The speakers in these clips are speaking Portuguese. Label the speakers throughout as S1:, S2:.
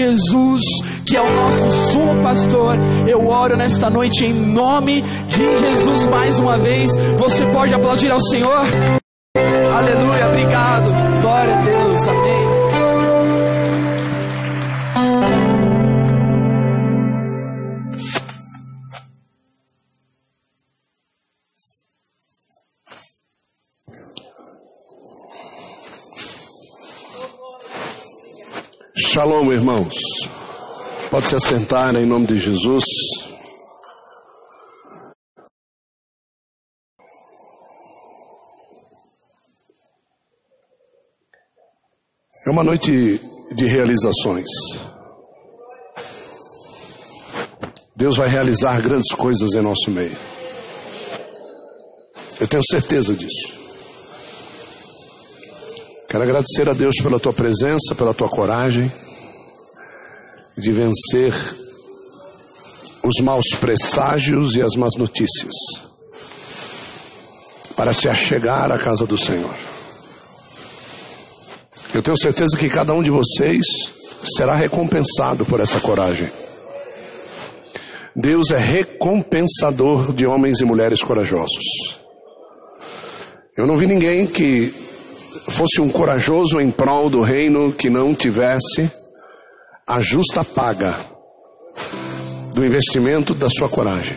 S1: Jesus, que é o nosso sumo pastor, eu oro nesta noite em nome de Jesus mais uma vez. Você pode aplaudir ao Senhor? Aleluia, obrigado. Glória a Deus, amém.
S2: Shalom, irmãos. Pode se assentar em nome de Jesus. É uma noite de realizações. Deus vai realizar grandes coisas em nosso meio. Eu tenho certeza disso. Quero agradecer a Deus pela tua presença, pela tua coragem de vencer os maus presságios e as más notícias para se achegar à casa do Senhor. Eu tenho certeza que cada um de vocês será recompensado por essa coragem. Deus é recompensador de homens e mulheres corajosos. Eu não vi ninguém que fosse um corajoso em prol do reino que não tivesse a justa paga do investimento da sua coragem.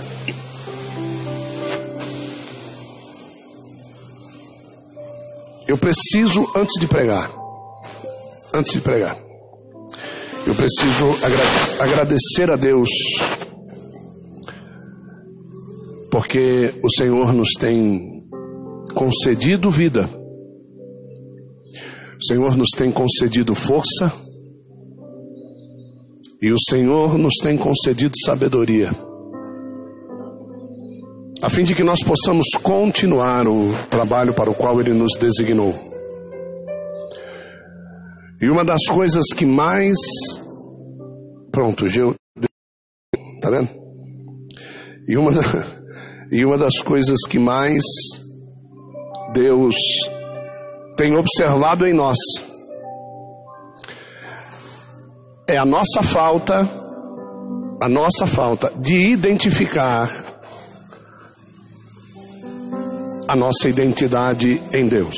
S2: Eu preciso, antes de pregar, antes de pregar, eu preciso agradecer a Deus, porque o Senhor nos tem concedido vida o Senhor nos tem concedido força e o Senhor nos tem concedido sabedoria, a fim de que nós possamos continuar o trabalho para o qual Ele nos designou. E uma das coisas que mais. Pronto, Geu. Tá vendo? E uma, e uma das coisas que mais Deus tem observado em nós é a nossa falta, a nossa falta de identificar a nossa identidade em Deus.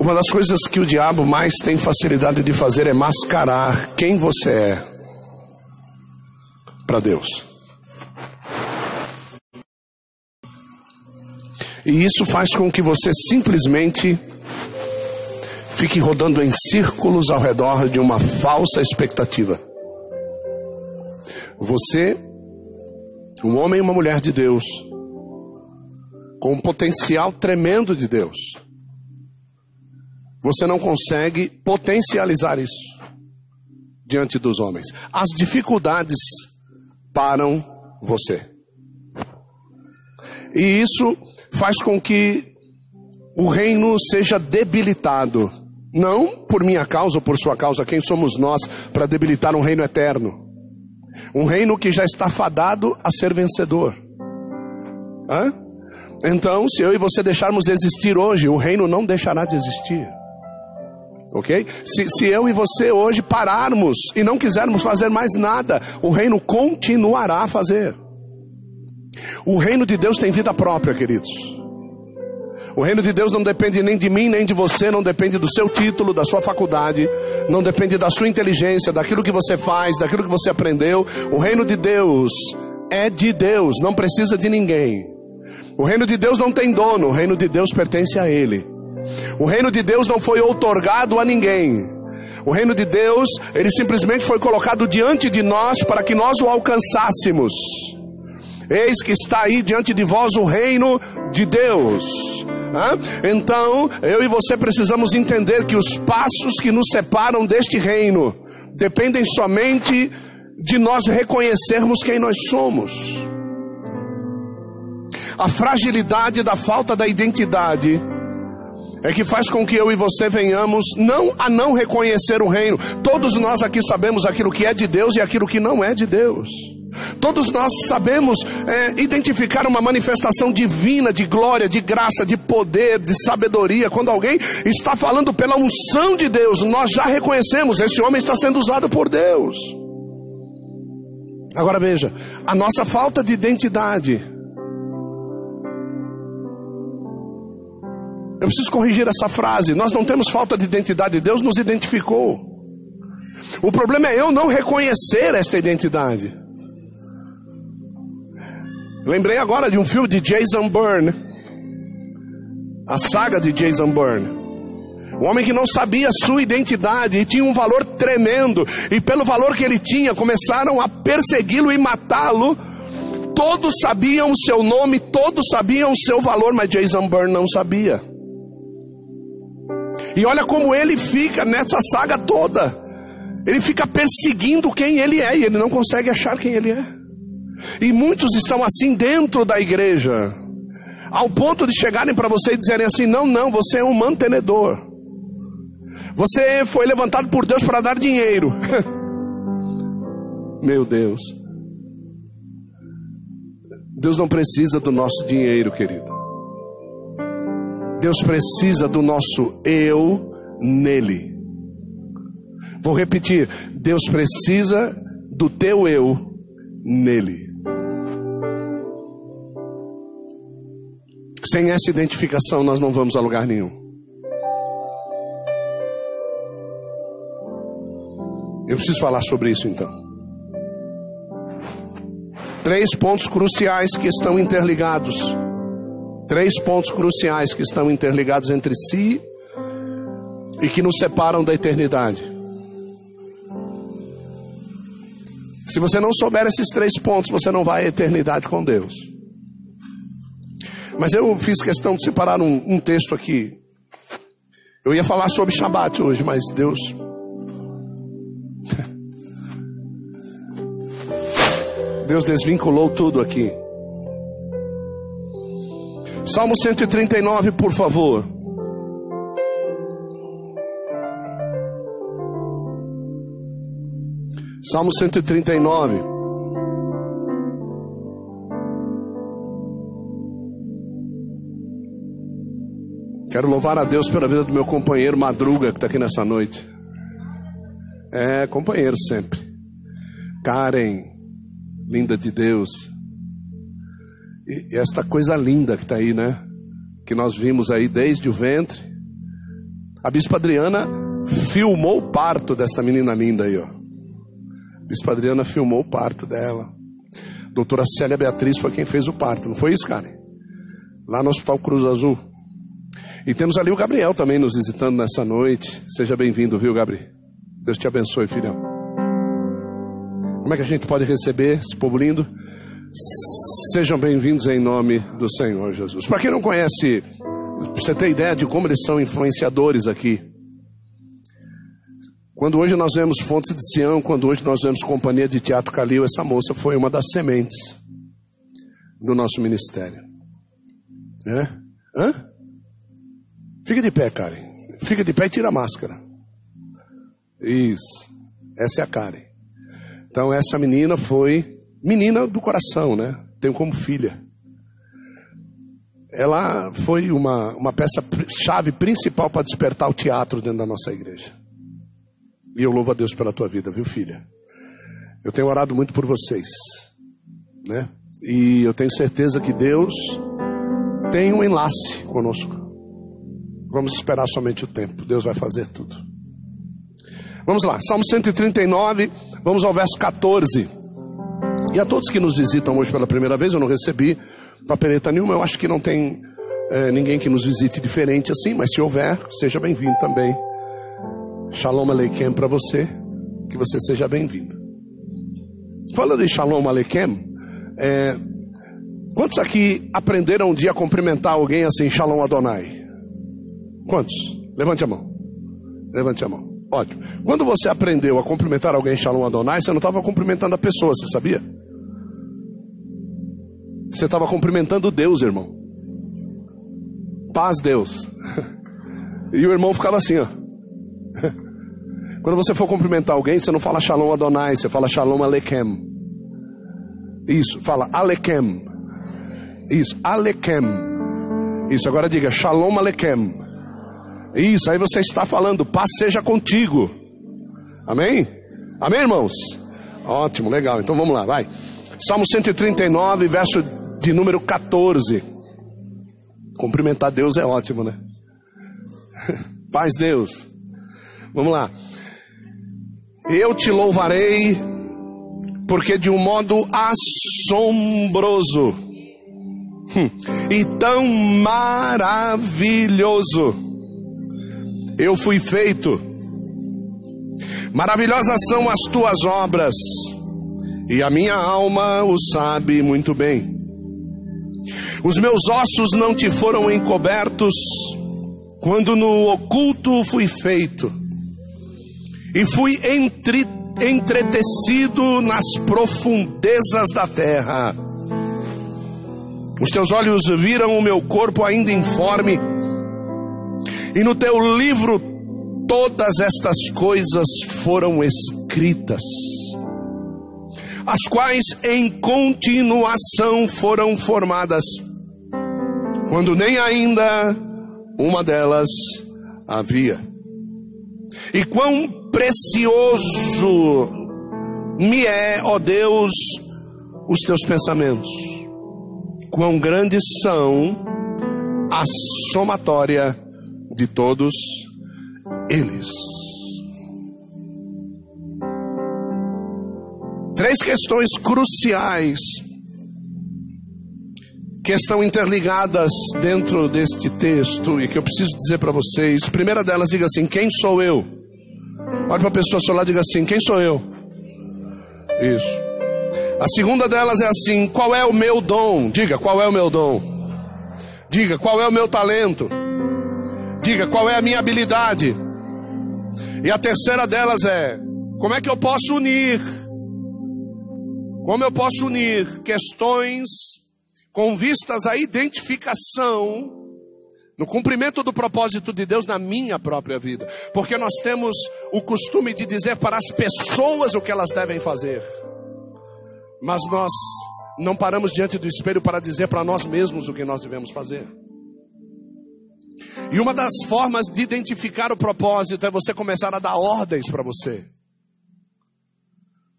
S2: Uma das coisas que o diabo mais tem facilidade de fazer é mascarar quem você é para Deus. E isso faz com que você simplesmente fique rodando em círculos ao redor de uma falsa expectativa. Você, um homem e uma mulher de Deus, com um potencial tremendo de Deus, você não consegue potencializar isso diante dos homens. As dificuldades param você. E isso faz com que o reino seja debilitado. Não por minha causa ou por sua causa, quem somos nós para debilitar um reino eterno? Um reino que já está fadado a ser vencedor. Hã? Então, se eu e você deixarmos de existir hoje, o reino não deixará de existir. Ok? Se, se eu e você hoje pararmos e não quisermos fazer mais nada, o reino continuará a fazer. O reino de Deus tem vida própria, queridos. O reino de Deus não depende nem de mim, nem de você, não depende do seu título, da sua faculdade, não depende da sua inteligência, daquilo que você faz, daquilo que você aprendeu. O reino de Deus é de Deus, não precisa de ninguém. O reino de Deus não tem dono, o reino de Deus pertence a Ele. O reino de Deus não foi outorgado a ninguém. O reino de Deus, ele simplesmente foi colocado diante de nós para que nós o alcançássemos. Eis que está aí diante de vós o reino de Deus. Então, eu e você precisamos entender que os passos que nos separam deste reino dependem somente de nós reconhecermos quem nós somos. A fragilidade da falta da identidade é que faz com que eu e você venhamos não a não reconhecer o reino. Todos nós aqui sabemos aquilo que é de Deus e aquilo que não é de Deus. Todos nós sabemos é, identificar uma manifestação divina, de glória, de graça, de poder, de sabedoria. Quando alguém está falando pela unção de Deus, nós já reconhecemos: esse homem está sendo usado por Deus. Agora veja, a nossa falta de identidade. Eu preciso corrigir essa frase. Nós não temos falta de identidade, Deus nos identificou. O problema é eu não reconhecer esta identidade. Lembrei agora de um filme de Jason Bourne. A saga de Jason Bourne. Um homem que não sabia sua identidade e tinha um valor tremendo, e pelo valor que ele tinha, começaram a persegui-lo e matá-lo. Todos sabiam o seu nome, todos sabiam o seu valor, mas Jason Bourne não sabia. E olha como ele fica nessa saga toda. Ele fica perseguindo quem ele é e ele não consegue achar quem ele é. E muitos estão assim dentro da igreja, ao ponto de chegarem para você e dizerem assim: não, não, você é um mantenedor. Você foi levantado por Deus para dar dinheiro. Meu Deus. Deus não precisa do nosso dinheiro, querido. Deus precisa do nosso eu nele. Vou repetir: Deus precisa do teu eu nele. Sem essa identificação, nós não vamos a lugar nenhum. Eu preciso falar sobre isso então. Três pontos cruciais que estão interligados. Três pontos cruciais que estão interligados entre si e que nos separam da eternidade. Se você não souber esses três pontos, você não vai à eternidade com Deus. Mas eu fiz questão de separar um, um texto aqui. Eu ia falar sobre Shabat hoje, mas Deus. Deus desvinculou tudo aqui. Salmo 139, por favor. Salmo 139. Quero louvar a Deus pela vida do meu companheiro Madruga, que está aqui nessa noite. É, companheiro sempre. Karen, linda de Deus. E, e esta coisa linda que está aí, né? Que nós vimos aí desde o ventre. A Bispa Adriana filmou o parto desta menina linda aí, ó. A Bispa Adriana filmou o parto dela. A doutora Célia Beatriz foi quem fez o parto, não foi isso, Karen? Lá no Hospital Cruz Azul. E temos ali o Gabriel também nos visitando nessa noite. Seja bem-vindo, viu, Gabriel? Deus te abençoe, filhão. Como é que a gente pode receber esse povo lindo? Sejam bem-vindos em nome do Senhor Jesus. Para quem não conhece, você ter ideia de como eles são influenciadores aqui. Quando hoje nós vemos Fontes de Sião, quando hoje nós vemos Companhia de Teatro Calil, essa moça foi uma das sementes do nosso ministério. É? Hã? Fica de pé, Karen. Fica de pé e tira a máscara. Isso. Essa é a Karen. Então, essa menina foi menina do coração, né? Tenho como filha. Ela foi uma, uma peça chave principal para despertar o teatro dentro da nossa igreja. E eu louvo a Deus pela tua vida, viu, filha? Eu tenho orado muito por vocês, né? E eu tenho certeza que Deus tem um enlace conosco. Vamos esperar somente o tempo. Deus vai fazer tudo. Vamos lá, Salmo 139, vamos ao verso 14. E a todos que nos visitam hoje pela primeira vez, eu não recebi papeleta nenhuma, eu acho que não tem é, ninguém que nos visite diferente assim, mas se houver, seja bem-vindo também. Shalom Aleichem para você, que você seja bem-vindo. Falando de Shalom Aleichem, é, quantos aqui aprenderam um dia a cumprimentar alguém assim, Shalom Adonai? Quantos? Levante a mão. Levante a mão. Ótimo. Quando você aprendeu a cumprimentar alguém Shalom Adonai, você não estava cumprimentando a pessoa, você sabia? Você estava cumprimentando Deus, irmão. Paz, Deus. E o irmão ficava assim, ó. Quando você for cumprimentar alguém, você não fala Shalom Adonai, você fala Shalom Aleichem. Isso, fala Alekem. Isso, Alekem. Isso, agora diga Shalom Alekem. Isso, aí você está falando, paz seja contigo. Amém? Amém, irmãos? Ótimo, legal. Então vamos lá, vai. Salmo 139, verso de número 14. Cumprimentar Deus é ótimo, né? Paz Deus. Vamos lá. Eu te louvarei, porque de um modo assombroso hum, e tão maravilhoso eu fui feito. Maravilhosas são as tuas obras, e a minha alma o sabe muito bem. Os meus ossos não te foram encobertos quando no oculto fui feito e fui entre, entretecido nas profundezas da terra. Os teus olhos viram o meu corpo ainda informe, e no teu livro todas estas coisas foram escritas, as quais em continuação foram formadas, quando nem ainda uma delas havia. E quão precioso me é, ó Deus, os teus pensamentos. Quão grandes são a somatória de todos eles. Três questões cruciais que estão interligadas dentro deste texto e que eu preciso dizer para vocês. Primeira delas, diga assim: Quem sou eu? Olhe para a pessoa ao seu lado e diga assim: Quem sou eu? Isso. A segunda delas é assim: Qual é o meu dom? Diga, qual é o meu dom? Diga, qual é o meu talento? Diga, qual é a minha habilidade? E a terceira delas é: Como é que eu posso unir? Como eu posso unir questões com vistas à identificação no cumprimento do propósito de Deus na minha própria vida. Porque nós temos o costume de dizer para as pessoas o que elas devem fazer, mas nós não paramos diante do espelho para dizer para nós mesmos o que nós devemos fazer. E uma das formas de identificar o propósito é você começar a dar ordens para você.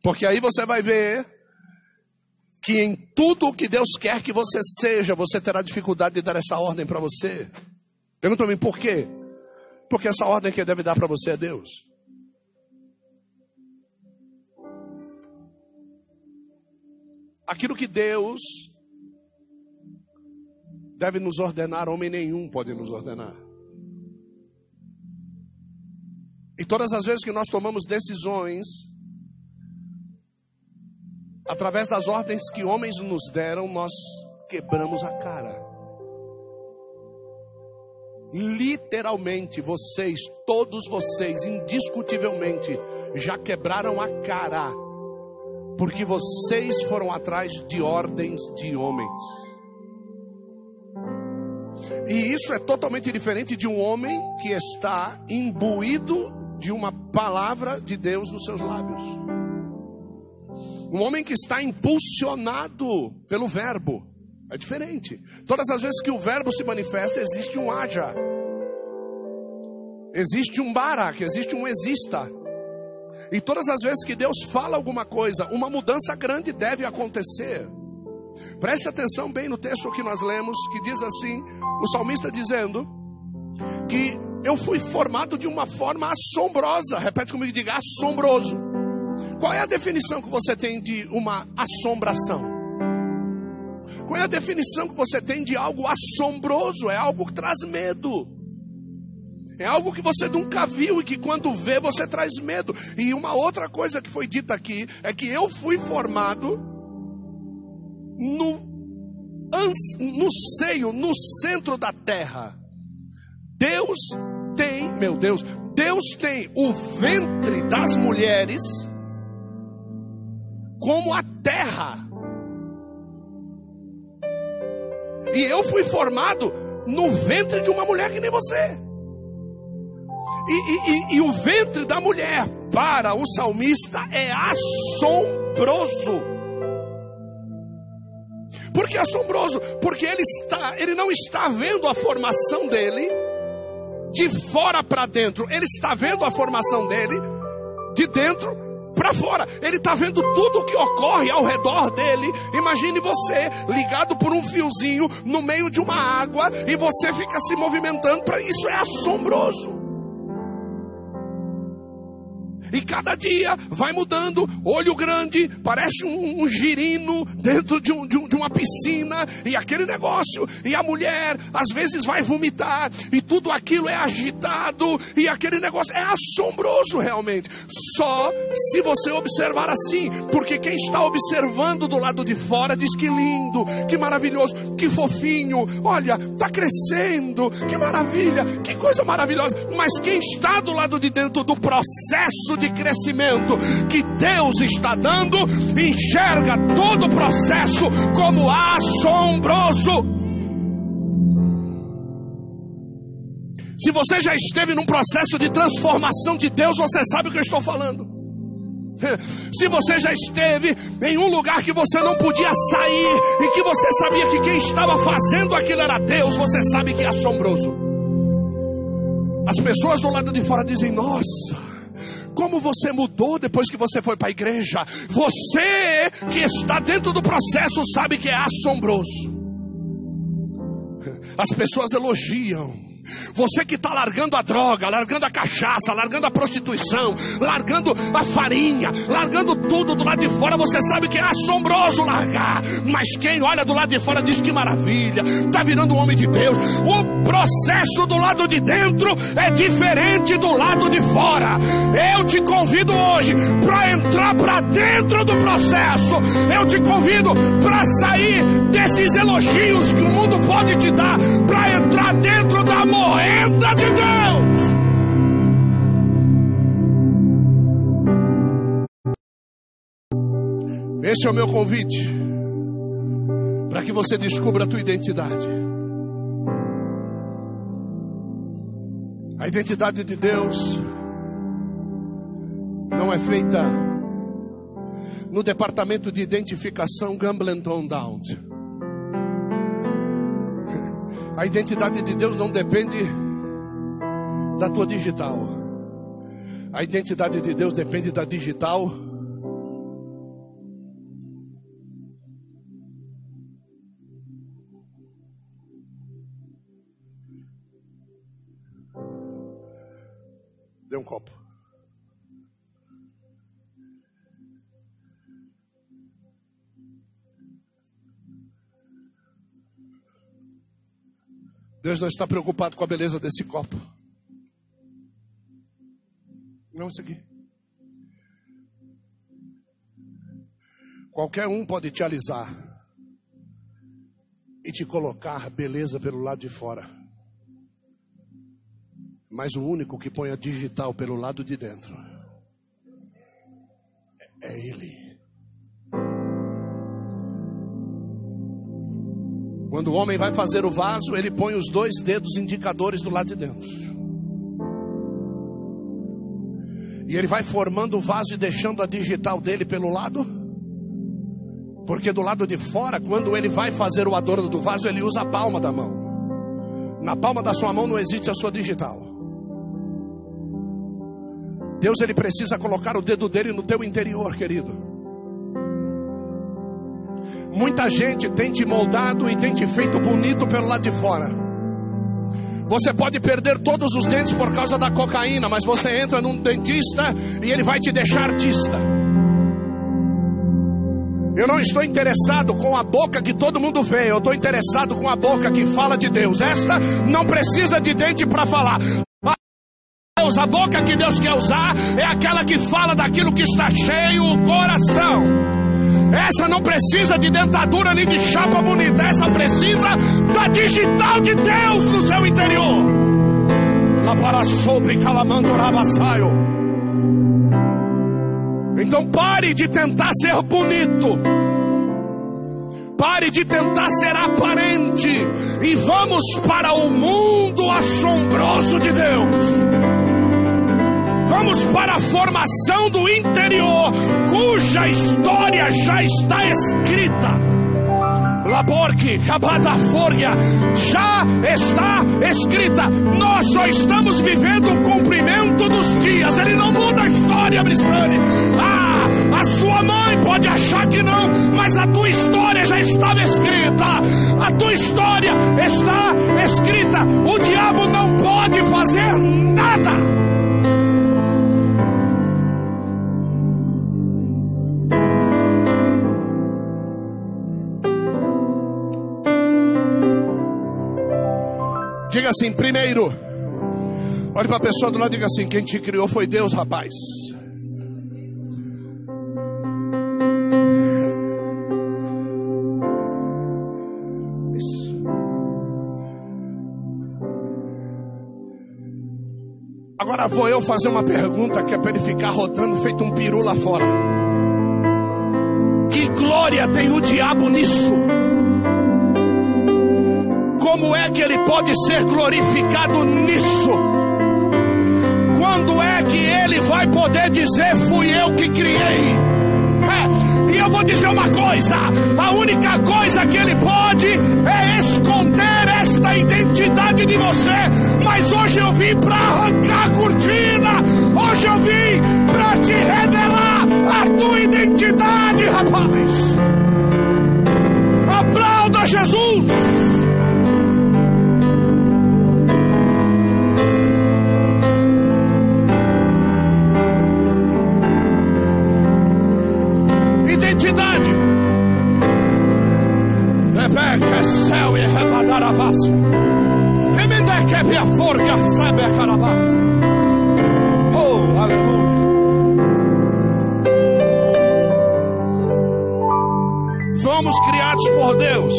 S2: Porque aí você vai ver que em tudo o que Deus quer que você seja, você terá dificuldade de dar essa ordem para você. Pergunta me por quê? Porque essa ordem que deve dar para você é Deus. Aquilo que Deus deve nos ordenar, homem nenhum pode nos ordenar. E todas as vezes que nós tomamos decisões, através das ordens que homens nos deram, nós quebramos a cara. Literalmente, vocês, todos vocês, indiscutivelmente, já quebraram a cara, porque vocês foram atrás de ordens de homens. E isso é totalmente diferente de um homem que está imbuído de uma palavra de Deus nos seus lábios. Um homem que está impulsionado pelo verbo. É diferente. Todas as vezes que o verbo se manifesta, existe um haja. Existe um barak, existe um exista. E todas as vezes que Deus fala alguma coisa, uma mudança grande deve acontecer. Preste atenção bem no texto que nós lemos, que diz assim: o salmista dizendo que eu fui formado de uma forma assombrosa. Repete comigo, diga assombroso. Qual é a definição que você tem de uma assombração? Qual é a definição que você tem de algo assombroso? É algo que traz medo. É algo que você nunca viu e que quando vê você traz medo. E uma outra coisa que foi dita aqui é que eu fui formado no, no seio, no centro da terra. Deus tem, meu Deus, Deus tem o ventre das mulheres como a terra. E eu fui formado no ventre de uma mulher que nem você. E, e, e, e o ventre da mulher para o salmista é assombroso. Por que assombroso? Porque ele está, ele não está vendo a formação dele de fora para dentro. Ele está vendo a formação dele de dentro para fora. Ele está vendo tudo o que ocorre ao redor dele. Imagine você ligado por um fiozinho no meio de uma água e você fica se movimentando. Para isso é assombroso. E cada dia vai mudando, olho grande, parece um, um girino dentro de, um, de, um, de, uma piscina, e aquele negócio, e a mulher às vezes vai vomitar, e tudo aquilo é agitado, e aquele negócio é assombroso realmente. Só se você observar assim, porque quem está observando do lado de fora diz que lindo, que maravilhoso, que fofinho, olha, está crescendo, que maravilha, que coisa maravilhosa. Mas quem está do lado de dentro do processo de crescimento que Deus está dando, enxerga todo o processo como assombroso. Se você já esteve num processo de transformação de Deus, você sabe o que eu estou falando. Se você já esteve em um lugar que você não podia sair e que você sabia que quem estava fazendo aquilo era Deus, você sabe que é assombroso. As pessoas do lado de fora dizem: Nossa, como você mudou depois que você foi para a igreja. Você que está dentro do processo sabe que é assombroso. As pessoas elogiam você que está largando a droga, largando a cachaça, largando a prostituição, largando a farinha, largando tudo do lado de fora, você sabe que é assombroso largar. Mas quem olha do lado de fora diz que maravilha, está virando um homem de Deus. O processo do lado de dentro é diferente do lado de fora. Eu te convido hoje para entrar para dentro do processo. Eu te convido para sair desses elogios que o mundo pode te dar, para entrar dentro da moeda de Deus. Esse é o meu convite para que você descubra a tua identidade. A identidade de Deus não é feita no departamento de identificação Gamblenton Down. A identidade de Deus não depende da tua digital. A identidade de Deus depende da digital. Dê um copo. Deus não está preocupado com a beleza desse copo. Não isso aqui. Qualquer um pode te alisar e te colocar beleza pelo lado de fora. Mas o único que põe a digital pelo lado de dentro é Ele. Quando o homem vai fazer o vaso, ele põe os dois dedos indicadores do lado de dentro. E ele vai formando o vaso e deixando a digital dele pelo lado. Porque do lado de fora, quando ele vai fazer o adorno do vaso, ele usa a palma da mão. Na palma da sua mão não existe a sua digital. Deus ele precisa colocar o dedo dele no teu interior, querido. Muita gente tem te moldado e tem te feito bonito pelo lado de fora. Você pode perder todos os dentes por causa da cocaína, mas você entra num dentista e ele vai te deixar artista. Eu não estou interessado com a boca que todo mundo vê, eu estou interessado com a boca que fala de Deus. Esta não precisa de dente para falar. Deus, a boca que Deus quer usar é aquela que fala daquilo que está cheio o coração. Essa não precisa de dentadura nem de chapa bonita. Essa precisa da digital de Deus no seu interior. Lá para sobre Calamandorabassaio. Então pare de tentar ser bonito. Pare de tentar ser aparente. E vamos para o mundo assombroso de Deus. Vamos para a formação do interior, cuja história já está escrita. Laborque, Fórgia, já está escrita. Nós só estamos vivendo o cumprimento dos dias. Ele não muda a história, Bristane. Ah, a sua mãe pode achar que não, mas a tua história já estava escrita. A tua história está escrita. O diabo não pode fazer nada. Assim, primeiro. Olhe para a pessoa do lado e diga assim: quem te criou foi Deus, rapaz. Isso. Agora vou eu fazer uma pergunta que é para ele ficar rodando feito um peru lá fora. Que glória tem o diabo nisso? Como é que ele pode ser glorificado nisso? Quando é que ele vai poder dizer: Fui eu que criei? É, e eu vou dizer uma coisa: a única coisa que ele pode é esconder esta identidade de você. Mas hoje eu vim para arrancar a cortina, hoje eu vim para te revelar a tua identidade, rapaz. Aplauda Jesus. Céu e arrebatar a face. Remendeque a forca, sabe a carabá. Oh, aleluia. Fomos criados por Deus.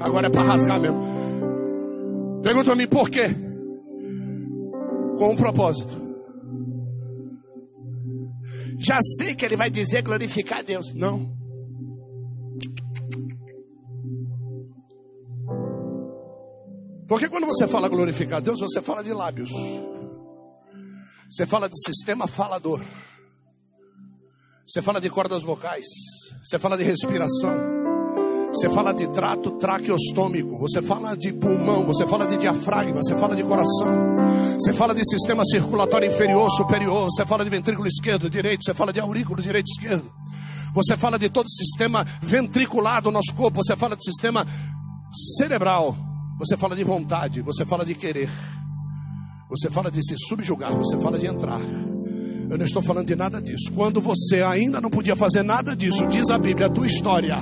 S2: Agora é para rasgar mesmo. Pergunta-me por quê? Com um propósito. Já sei que ele vai dizer glorificar a Deus. Não. Porque quando você fala glorificar a Deus, você fala de lábios. Você fala de sistema falador. Você fala de cordas vocais. Você fala de respiração. Você fala de trato traqueostômico. Você fala de pulmão. Você fala de diafragma. Você fala de coração. Você fala de sistema circulatório inferior, superior. Você fala de ventrículo esquerdo, direito. Você fala de aurículo direito, esquerdo. Você fala de todo o sistema ventricular do nosso corpo. Você fala de sistema cerebral. Você fala de vontade, você fala de querer, você fala de se subjugar, você fala de entrar. Eu não estou falando de nada disso. Quando você ainda não podia fazer nada disso, diz a Bíblia, a tua história.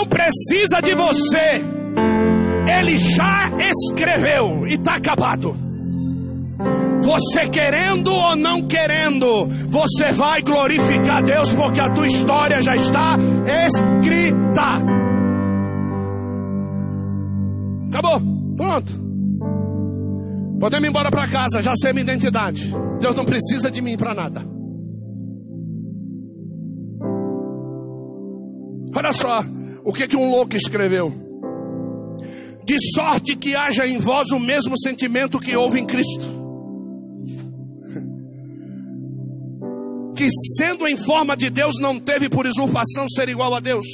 S2: Não precisa de você, Ele já escreveu e está acabado. Você querendo ou não querendo, você vai glorificar Deus porque a tua história já está escrita. Acabou, pronto. Podemos ir embora para casa, já sei minha identidade. Deus não precisa de mim para nada. Olha só o que, que um louco escreveu. De sorte que haja em vós o mesmo sentimento que houve em Cristo que sendo em forma de Deus não teve por usurpação ser igual a Deus,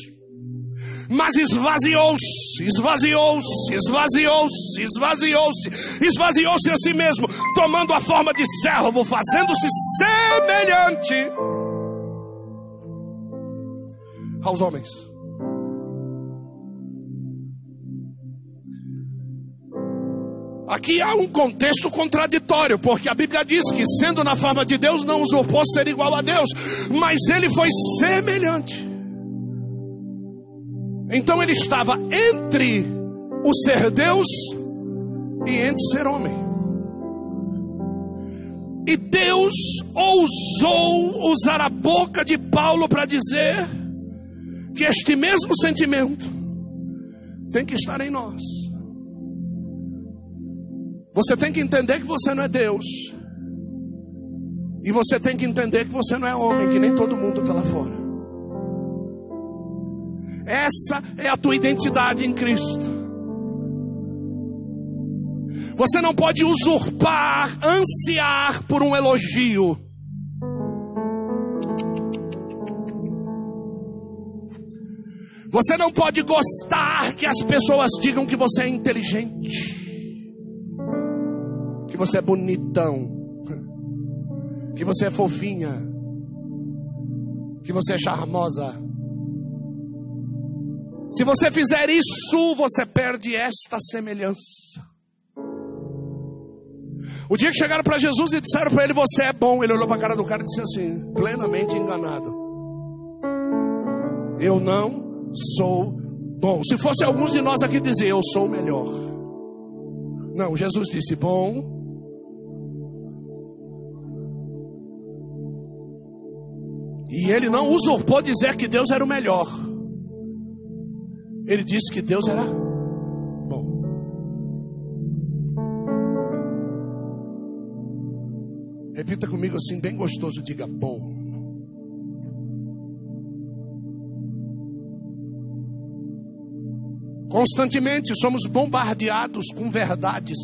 S2: mas esvaziou-se, esvaziou-se, esvaziou-se, esvaziou-se, esvaziou-se a si mesmo, tomando a forma de servo, fazendo-se semelhante aos homens. Aqui há um contexto contraditório, porque a Bíblia diz que, sendo na forma de Deus, não usurpou ser igual a Deus, mas ele foi semelhante. Então ele estava entre o ser Deus e entre ser homem. E Deus ousou usar a boca de Paulo para dizer que este mesmo sentimento tem que estar em nós. Você tem que entender que você não é Deus. E você tem que entender que você não é homem, que nem todo mundo está lá fora. Essa é a tua identidade em Cristo. Você não pode usurpar, ansiar por um elogio. Você não pode gostar que as pessoas digam que você é inteligente, que você é bonitão, que você é fofinha, que você é charmosa. Se você fizer isso, você perde esta semelhança. O dia que chegaram para Jesus e disseram para ele: Você é bom, ele olhou para a cara do cara e disse assim, plenamente enganado: Eu não sou bom. Se fosse alguns de nós aqui dizer: Eu sou o melhor. Não, Jesus disse: Bom. E ele não usurpou dizer que Deus era o melhor. Ele disse que Deus era bom. Repita comigo assim, bem gostoso, diga bom. Constantemente somos bombardeados com verdades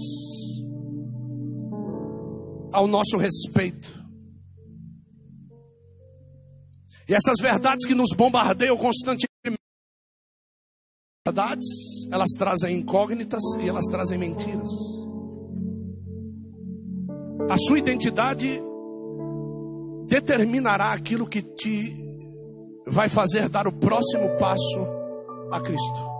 S2: ao nosso respeito. E essas verdades que nos bombardeiam constantemente verdades, elas trazem incógnitas e elas trazem mentiras. A sua identidade determinará aquilo que te vai fazer dar o próximo passo a Cristo.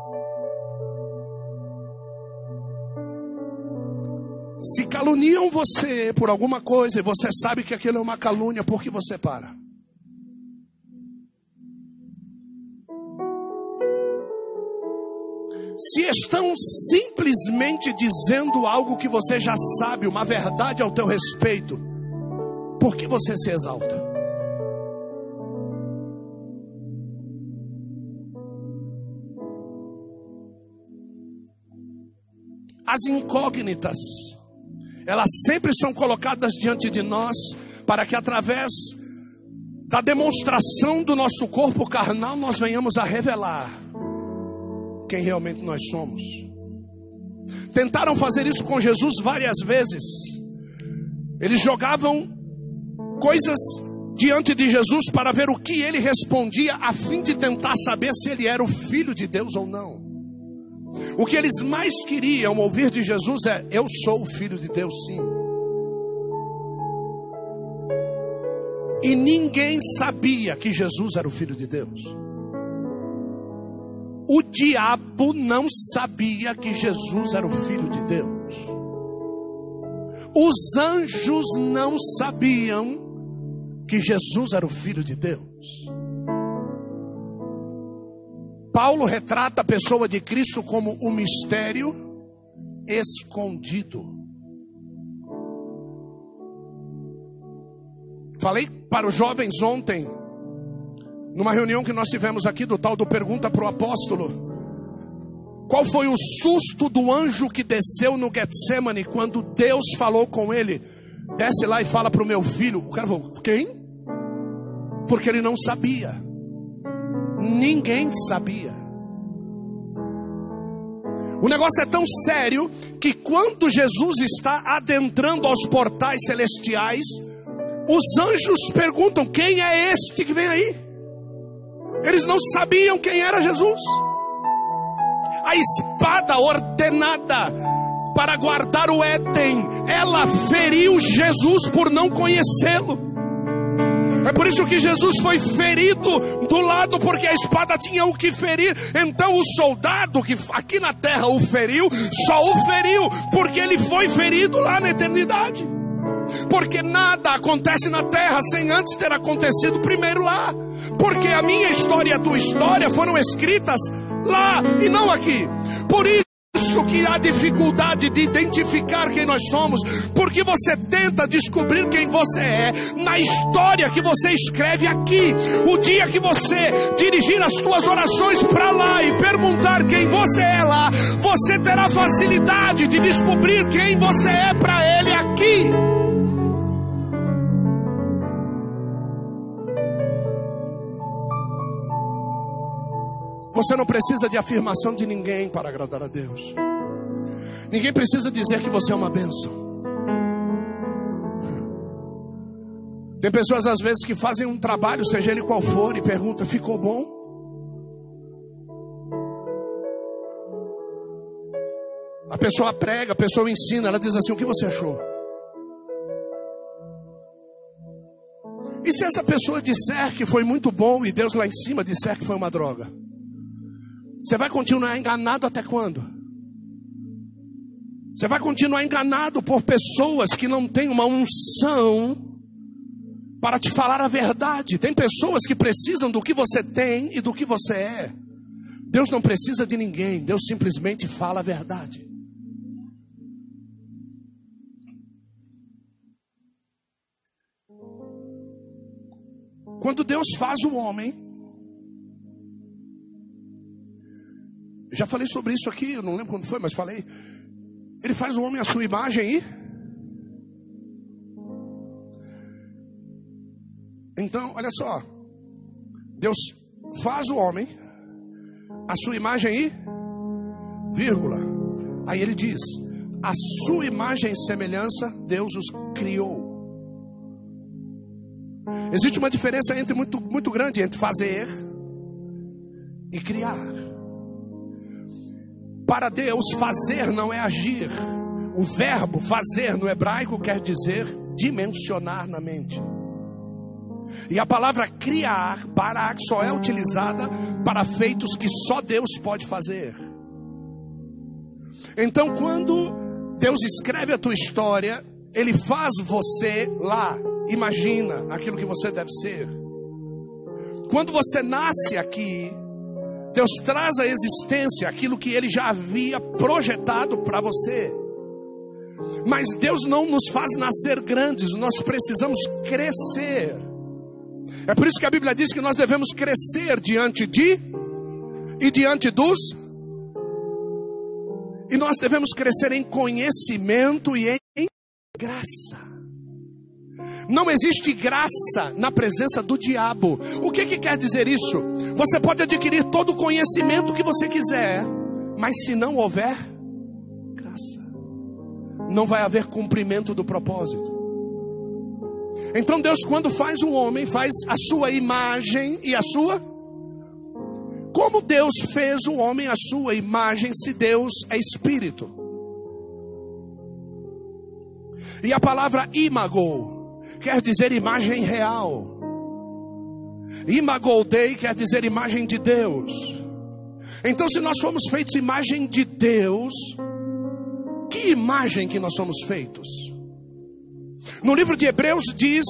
S2: Se caluniam você por alguma coisa e você sabe que aquilo é uma calúnia, por que você para? Se estão simplesmente dizendo algo que você já sabe, uma verdade ao teu respeito, por que você se exalta? As incógnitas, elas sempre são colocadas diante de nós para que através da demonstração do nosso corpo carnal nós venhamos a revelar quem realmente nós somos. Tentaram fazer isso com Jesus várias vezes. Eles jogavam coisas diante de Jesus para ver o que ele respondia, a fim de tentar saber se ele era o filho de Deus ou não. O que eles mais queriam ouvir de Jesus é: Eu sou o filho de Deus, sim. E ninguém sabia que Jesus era o filho de Deus. O diabo não sabia que Jesus era o Filho de Deus. Os anjos não sabiam que Jesus era o Filho de Deus. Paulo retrata a pessoa de Cristo como um mistério escondido. Falei para os jovens ontem numa reunião que nós tivemos aqui do tal do pergunta para o apóstolo. Qual foi o susto do anjo que desceu no Getsemane quando Deus falou com ele? Desce lá e fala para o meu filho. O cara falou: Quem? Porque ele não sabia. Ninguém sabia. O negócio é tão sério que quando Jesus está adentrando aos portais celestiais, os anjos perguntam: Quem é este que vem aí? Eles não sabiam quem era Jesus. A espada ordenada para guardar o Éden, ela feriu Jesus por não conhecê-lo. É por isso que Jesus foi ferido do lado, porque a espada tinha o que ferir. Então o soldado que aqui na terra o feriu, só o feriu porque ele foi ferido lá na eternidade. Porque nada acontece na terra sem antes ter acontecido primeiro lá. Porque a minha história e a tua história foram escritas lá e não aqui. Por isso que há dificuldade de identificar quem nós somos, porque você tenta descobrir quem você é na história que você escreve aqui. O dia que você dirigir as suas orações para lá e perguntar quem você é lá, você terá facilidade de descobrir quem você é para Ele aqui. Você não precisa de afirmação de ninguém para agradar a Deus. Ninguém precisa dizer que você é uma bênção. Tem pessoas às vezes que fazem um trabalho, seja ele qual for, e pergunta: ficou bom? A pessoa prega, a pessoa ensina, ela diz assim: o que você achou? E se essa pessoa disser que foi muito bom e Deus lá em cima disser que foi uma droga? Você vai continuar enganado até quando? Você vai continuar enganado por pessoas que não têm uma unção para te falar a verdade. Tem pessoas que precisam do que você tem e do que você é. Deus não precisa de ninguém, Deus simplesmente fala a verdade. Quando Deus faz o homem, já falei sobre isso aqui, eu não lembro quando foi, mas falei. Ele faz o homem à sua imagem e Então, olha só. Deus faz o homem a sua imagem e vírgula. Aí ele diz: a sua imagem e semelhança Deus os criou. Existe uma diferença entre muito, muito grande entre fazer e criar. Para Deus, fazer não é agir. O verbo fazer no hebraico quer dizer dimensionar na mente. E a palavra criar, barak, só é utilizada para feitos que só Deus pode fazer. Então, quando Deus escreve a tua história, Ele faz você lá, imagina aquilo que você deve ser. Quando você nasce aqui, Deus traz à existência aquilo que Ele já havia projetado para você. Mas Deus não nos faz nascer grandes, nós precisamos crescer. É por isso que a Bíblia diz que nós devemos crescer diante de e diante dos. E nós devemos crescer em conhecimento e em graça. Não existe graça na presença do diabo. O que, que quer dizer isso? Você pode adquirir todo o conhecimento que você quiser, mas se não houver graça, não vai haver cumprimento do propósito. Então Deus, quando faz um homem, faz a sua imagem e a sua. Como Deus fez o homem a sua imagem, se Deus é espírito? E a palavra imago quer dizer imagem real. Imago Dei quer dizer imagem de Deus. Então, se nós somos feitos imagem de Deus, que imagem que nós somos feitos? No livro de Hebreus diz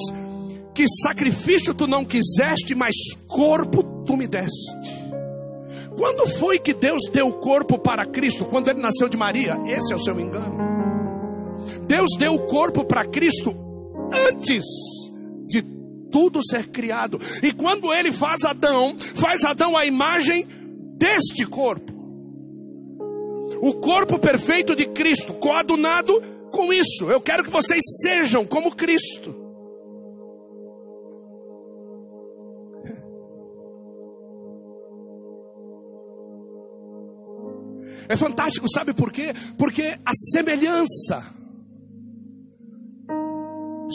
S2: que sacrifício tu não quiseste, mas corpo tu me deste. Quando foi que Deus deu o corpo para Cristo? Quando ele nasceu de Maria? Esse é o seu engano. Deus deu o corpo para Cristo antes de tudo ser criado. E quando ele faz Adão, faz Adão a imagem deste corpo. O corpo perfeito de Cristo, coadunado com isso. Eu quero que vocês sejam como Cristo. É fantástico, sabe por quê? Porque a semelhança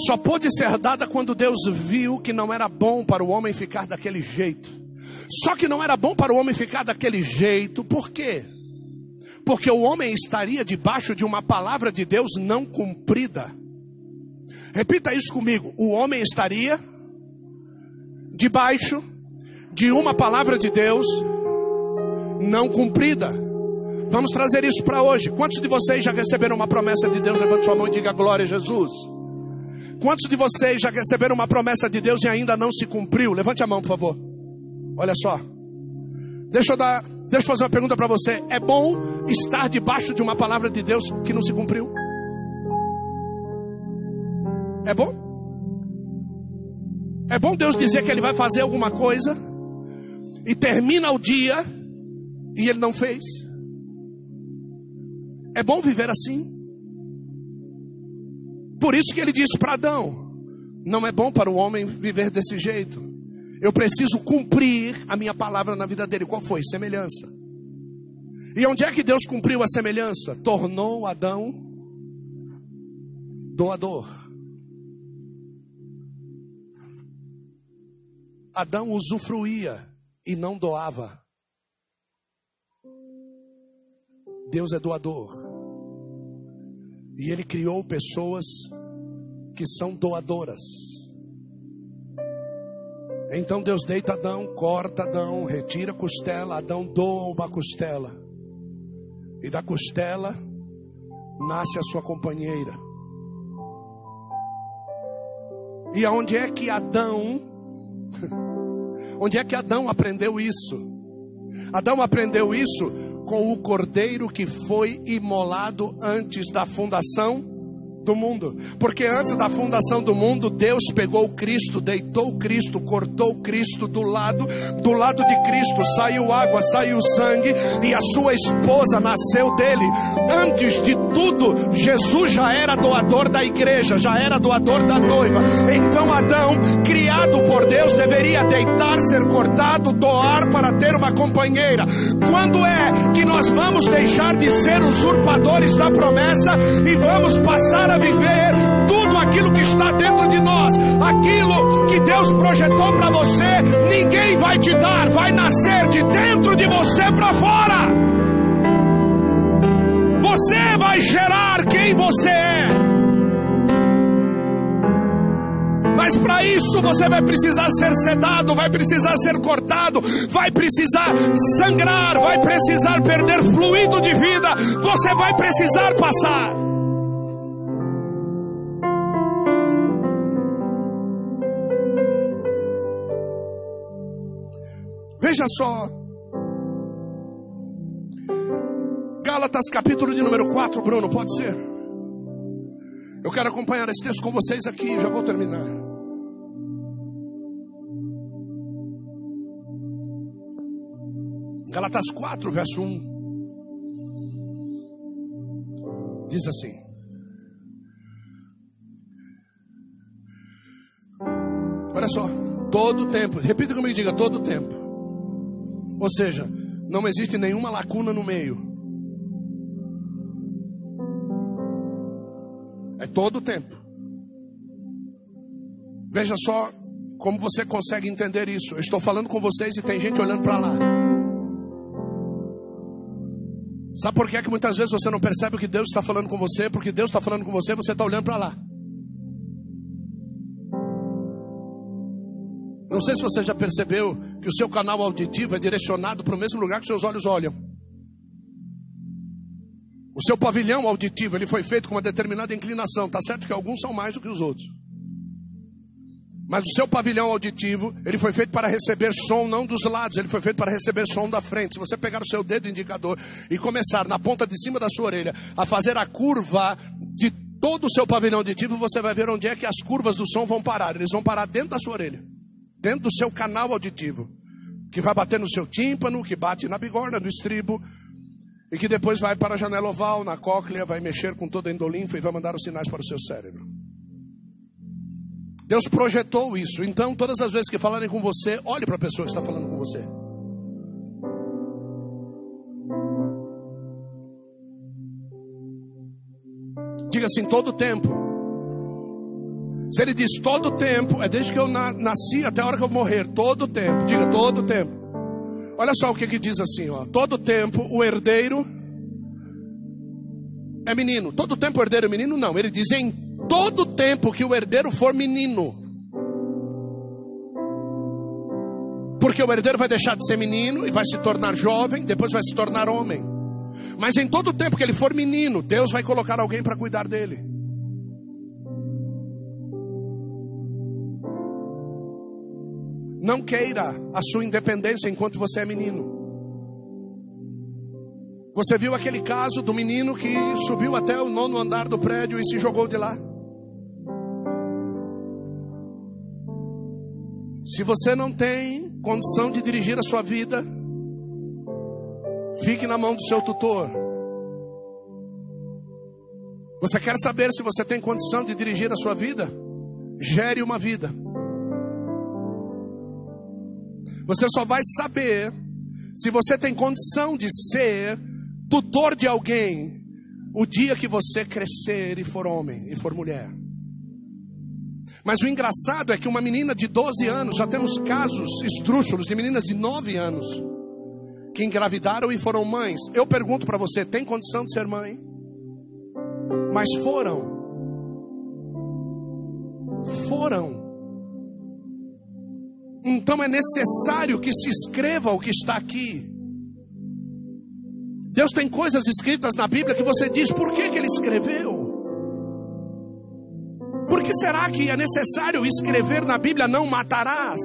S2: só pôde ser dada quando Deus viu que não era bom para o homem ficar daquele jeito. Só que não era bom para o homem ficar daquele jeito, por quê? porque o homem estaria debaixo de uma palavra de Deus não cumprida. Repita isso comigo: o homem estaria debaixo de uma palavra de Deus não cumprida. Vamos trazer isso para hoje. Quantos de vocês já receberam uma promessa de Deus? Levante sua mão e diga glória a Jesus. Quantos de vocês já receberam uma promessa de Deus e ainda não se cumpriu? Levante a mão, por favor. Olha só. Deixa eu dar Deixa eu fazer uma pergunta para você: é bom estar debaixo de uma palavra de Deus que não se cumpriu? É bom? É bom Deus dizer que Ele vai fazer alguma coisa e termina o dia e Ele não fez? É bom viver assim? Por isso que Ele disse para Adão: não é bom para o homem viver desse jeito. Eu preciso cumprir a minha palavra na vida dele. Qual foi? Semelhança. E onde é que Deus cumpriu a semelhança? Tornou Adão doador. Adão usufruía e não doava. Deus é doador. E Ele criou pessoas que são doadoras. Então Deus deita Adão, corta Adão, retira a costela, Adão doa uma costela. E da costela nasce a sua companheira. E aonde é que Adão Onde é que Adão aprendeu isso? Adão aprendeu isso com o cordeiro que foi imolado antes da fundação do mundo. Porque antes da fundação do mundo, Deus pegou Cristo, deitou Cristo, cortou Cristo do lado, do lado de Cristo saiu água, saiu sangue e a sua esposa nasceu dele. Antes de tudo, Jesus já era doador da igreja, já era doador da noiva. Então Adão, criado por Deus, deveria deitar, ser cortado, doar para ter uma companheira. Quando é que nós vamos deixar de ser usurpadores da promessa e vamos passar a viver tudo aquilo que está dentro de nós, aquilo que Deus projetou para você, ninguém vai te dar, vai nascer de dentro de você para fora. Você vai gerar quem você é. Mas para isso você vai precisar ser sedado, vai precisar ser cortado, vai precisar sangrar, vai precisar perder fluido de vida, você vai precisar passar. Veja só. Gálatas, capítulo de número 4, Bruno, pode ser? Eu quero acompanhar esse texto com vocês aqui, já vou terminar. Gálatas 4, verso 1. Diz assim: Olha só, todo tempo, repita comigo, diga todo tempo. Ou seja, não existe nenhuma lacuna no meio. É todo o tempo. Veja só como você consegue entender isso. Eu estou falando com vocês e tem gente olhando para lá. Sabe por que, é que muitas vezes você não percebe o que Deus está falando com você? Porque Deus está falando com você, você está olhando para lá. Não sei se você já percebeu que o seu canal auditivo é direcionado para o mesmo lugar que seus olhos olham. O seu pavilhão auditivo ele foi feito com uma determinada inclinação. Tá certo que alguns são mais do que os outros. Mas o seu pavilhão auditivo, ele foi feito para receber som não dos lados, ele foi feito para receber som da frente. Se você pegar o seu dedo indicador e começar na ponta de cima da sua orelha a fazer a curva de todo o seu pavilhão auditivo, você vai ver onde é que as curvas do som vão parar. Eles vão parar dentro da sua orelha dentro do seu canal auditivo, que vai bater no seu tímpano, que bate na bigorna, no estribo, e que depois vai para a janela oval, na cóclea, vai mexer com toda a endolinfa e vai mandar os sinais para o seu cérebro. Deus projetou isso. Então, todas as vezes que falarem com você, olhe para a pessoa que está falando com você. Diga assim, todo tempo se ele diz todo o tempo, é desde que eu nasci até a hora que eu morrer, todo o tempo. Diga todo o tempo. Olha só o que, que diz assim, ó. Todo o tempo o herdeiro é menino. Todo o tempo o herdeiro é menino? Não. Ele diz em todo o tempo que o herdeiro for menino. Porque o herdeiro vai deixar de ser menino e vai se tornar jovem, depois vai se tornar homem. Mas em todo o tempo que ele for menino, Deus vai colocar alguém para cuidar dele. Não queira a sua independência enquanto você é menino. Você viu aquele caso do menino que subiu até o nono andar do prédio e se jogou de lá? Se você não tem condição de dirigir a sua vida, fique na mão do seu tutor. Você quer saber se você tem condição de dirigir a sua vida? Gere uma vida. Você só vai saber se você tem condição de ser tutor de alguém o dia que você crescer e for homem e for mulher. Mas o engraçado é que uma menina de 12 anos, já temos casos esdrúxulos de meninas de 9 anos que engravidaram e foram mães. Eu pergunto para você: tem condição de ser mãe? Mas foram. Foram. Então é necessário que se escreva o que está aqui. Deus tem coisas escritas na Bíblia que você diz, por que, que ele escreveu? Por que será que é necessário escrever na Bíblia não matarás?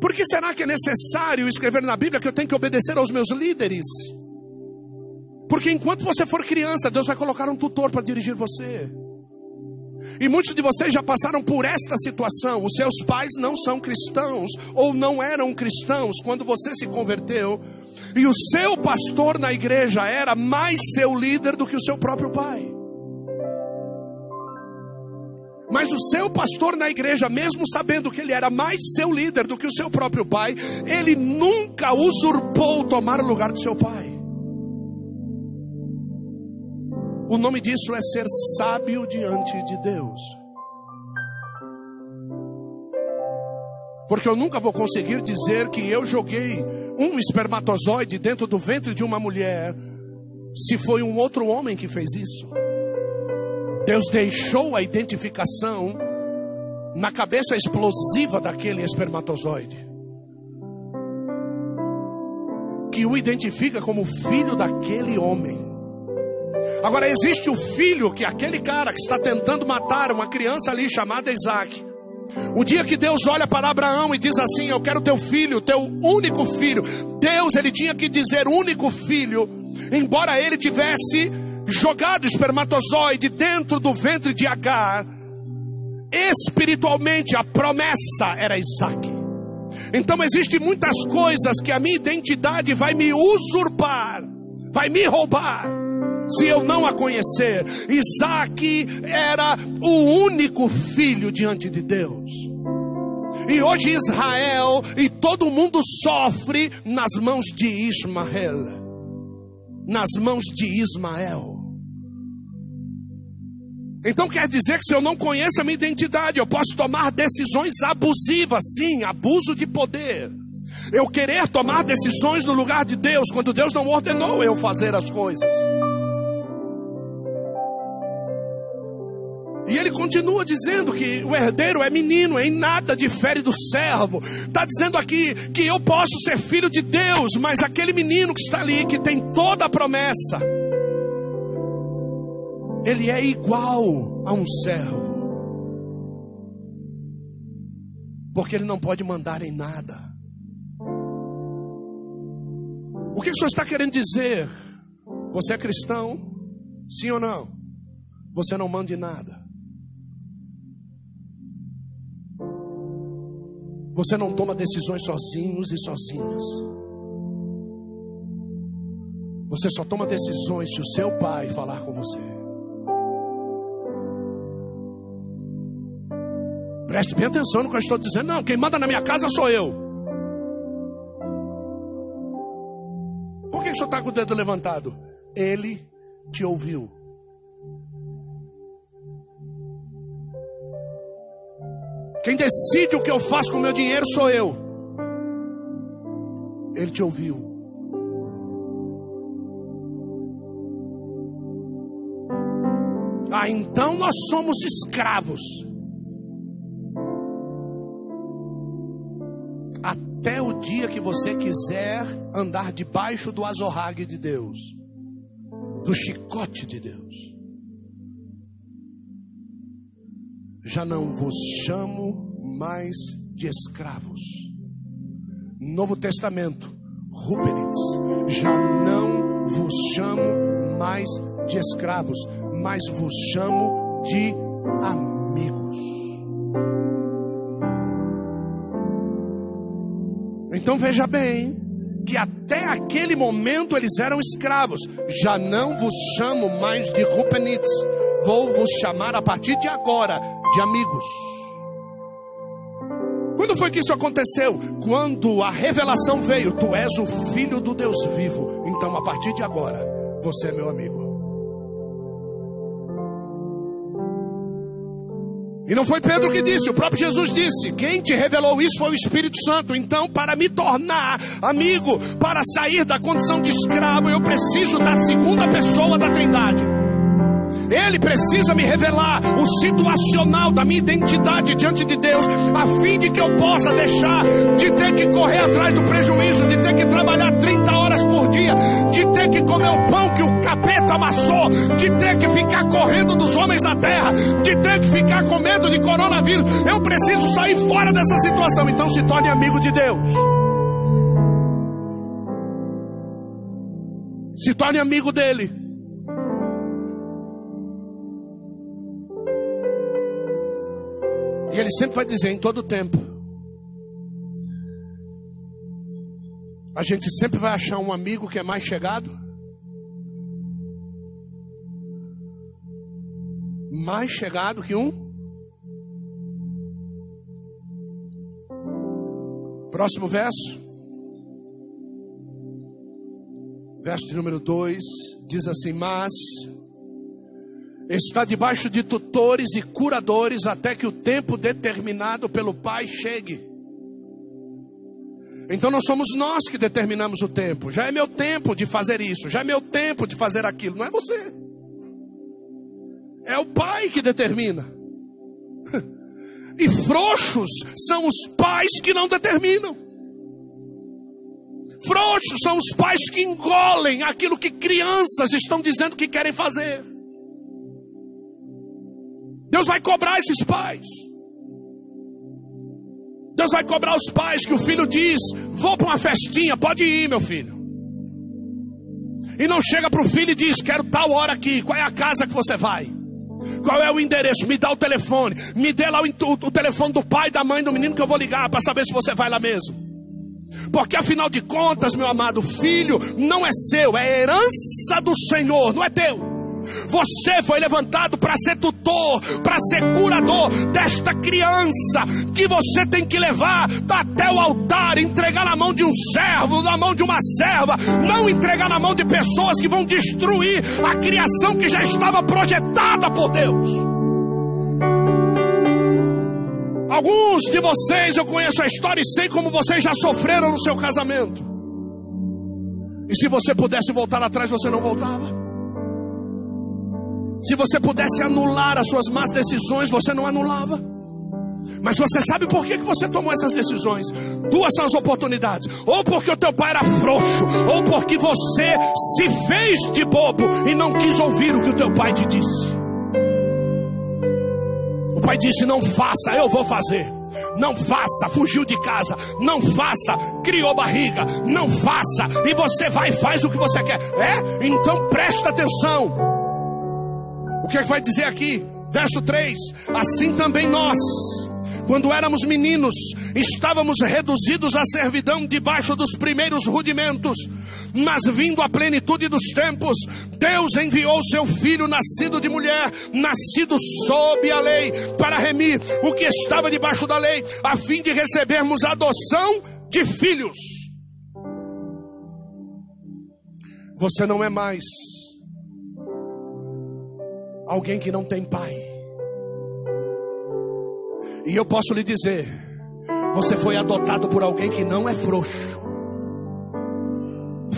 S2: Por que será que é necessário escrever na Bíblia que eu tenho que obedecer aos meus líderes? Porque enquanto você for criança, Deus vai colocar um tutor para dirigir você. E muitos de vocês já passaram por esta situação. Os seus pais não são cristãos ou não eram cristãos quando você se converteu. E o seu pastor na igreja era mais seu líder do que o seu próprio pai. Mas o seu pastor na igreja, mesmo sabendo que ele era mais seu líder do que o seu próprio pai, ele nunca usurpou tomar o lugar do seu pai. O nome disso é ser sábio diante de Deus. Porque eu nunca vou conseguir dizer que eu joguei um espermatozoide dentro do ventre de uma mulher, se foi um outro homem que fez isso. Deus deixou a identificação na cabeça explosiva daquele espermatozoide, que o identifica como filho daquele homem. Agora existe o filho que aquele cara que está tentando matar uma criança ali chamada Isaac. O dia que Deus olha para Abraão e diz assim: Eu quero teu filho, teu único filho. Deus, ele tinha que dizer único filho, embora ele tivesse jogado espermatozoide dentro do ventre de Agar. Espiritualmente, a promessa era Isaac. Então, existem muitas coisas que a minha identidade vai me usurpar, vai me roubar se eu não a conhecer. Isaac era o único filho diante de Deus. E hoje Israel e todo mundo sofre nas mãos de Ismael. Nas mãos de Ismael. Então quer dizer que se eu não conheço a minha identidade, eu posso tomar decisões abusivas, sim, abuso de poder. Eu querer tomar decisões no lugar de Deus, quando Deus não ordenou eu fazer as coisas. E ele continua dizendo que o herdeiro é menino, em nada difere do servo. Está dizendo aqui que eu posso ser filho de Deus, mas aquele menino que está ali, que tem toda a promessa, ele é igual a um servo. Porque ele não pode mandar em nada. O que o senhor está querendo dizer? Você é cristão? Sim ou não? Você não manda em nada. Você não toma decisões sozinhos e sozinhas. Você só toma decisões se o seu pai falar com você. Preste bem atenção no que eu estou dizendo. Não, quem manda na minha casa sou eu. Por que o senhor está com o dedo levantado? Ele te ouviu. Quem decide o que eu faço com o meu dinheiro sou eu. Ele te ouviu. Ah, então nós somos escravos. Até o dia que você quiser andar debaixo do azorrague de Deus, do chicote de Deus. Já não vos chamo mais de escravos. Novo Testamento, Rubenitz, já não vos chamo mais de escravos, mas vos chamo de amigos. Então veja bem, que até aquele momento eles eram escravos. Já não vos chamo mais de Rupenitz, vou vos chamar a partir de agora de amigos. Quando foi que isso aconteceu? Quando a revelação veio: Tu és o filho do Deus vivo. Então, a partir de agora, você é meu amigo. E não foi Pedro que disse, o próprio Jesus disse: Quem te revelou isso foi o Espírito Santo. Então, para me tornar amigo, para sair da condição de escravo, eu preciso da segunda pessoa da Trindade. Ele precisa me revelar o situacional da minha identidade diante de Deus, a fim de que eu possa deixar de ter que correr atrás do prejuízo, de ter que trabalhar 30 horas por dia, de ter que comer o pão que o capeta amassou, de ter que ficar correndo dos homens da terra, de ter que ficar com medo de coronavírus. Eu preciso sair fora dessa situação. Então se torne amigo de Deus. Se torne amigo dele. Ele sempre vai dizer em todo tempo. A gente sempre vai achar um amigo que é mais chegado. Mais chegado que um. Próximo verso. Verso de número 2 diz assim: Mas está debaixo de tutores e curadores até que o tempo determinado pelo Pai chegue. Então não somos nós que determinamos o tempo. Já é meu tempo de fazer isso, já é meu tempo de fazer aquilo, não é você. É o Pai que determina. E frouxos são os pais que não determinam. Frouxos são os pais que engolem aquilo que crianças estão dizendo que querem fazer. Deus vai cobrar esses pais. Deus vai cobrar os pais que o filho diz: Vou para uma festinha, pode ir, meu filho. E não chega para o filho e diz: Quero tal hora aqui. Qual é a casa que você vai? Qual é o endereço? Me dá o telefone. Me dê lá o, o, telefone do pai da mãe do menino que eu vou ligar para saber se você vai lá mesmo. Porque afinal de contas, meu amado filho, não é seu, é herança do Senhor, não é teu. Você foi levantado para ser tutor, para ser curador desta criança que você tem que levar até o altar, entregar na mão de um servo, na mão de uma serva, não entregar na mão de pessoas que vão destruir a criação que já estava projetada por Deus. Alguns de vocês eu conheço a história e sei como vocês já sofreram no seu casamento. E se você pudesse voltar atrás, você não voltava. Se você pudesse anular as suas más decisões, você não anulava. Mas você sabe por que você tomou essas decisões? Duas são as oportunidades: ou porque o teu pai era frouxo, ou porque você se fez de bobo e não quis ouvir o que o teu pai te disse. O pai disse: Não faça, eu vou fazer. Não faça, fugiu de casa. Não faça, criou barriga. Não faça, e você vai e faz o que você quer. É? Então presta atenção. O que é que vai dizer aqui? Verso 3: Assim também nós, quando éramos meninos, estávamos reduzidos à servidão debaixo dos primeiros rudimentos, mas vindo à plenitude dos tempos, Deus enviou seu filho nascido de mulher, nascido sob a lei, para remir o que estava debaixo da lei, a fim de recebermos a adoção de filhos. Você não é mais alguém que não tem pai. E eu posso lhe dizer: você foi adotado por alguém que não é frouxo.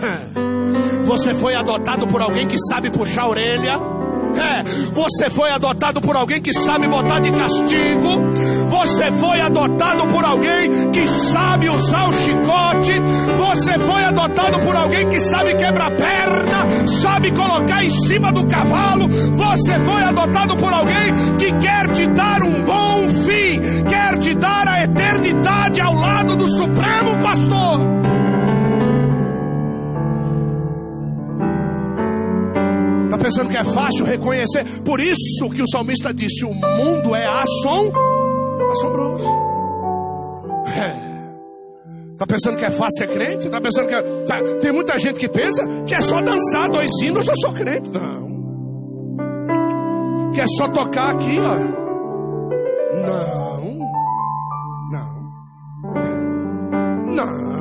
S2: Você foi adotado por alguém que sabe puxar a orelha. É, você foi adotado por alguém que sabe botar de castigo. Você foi adotado por alguém que sabe usar o chicote. Você foi adotado por alguém que sabe quebrar perna, sabe colocar em cima do cavalo. Você foi adotado por alguém que quer te dar um bom fim, quer te dar a eternidade ao lado do Supremo Pastor. pensando que é fácil reconhecer. Por isso que o salmista disse: o mundo é assom... assombroso. Está é. Tá pensando que é fácil ser crente? Tá pensando que é... tá. Tem muita gente que pensa que é só dançar dois hinos, eu já sou crente. Não. Que é só tocar aqui, ó. Não. Não. Não.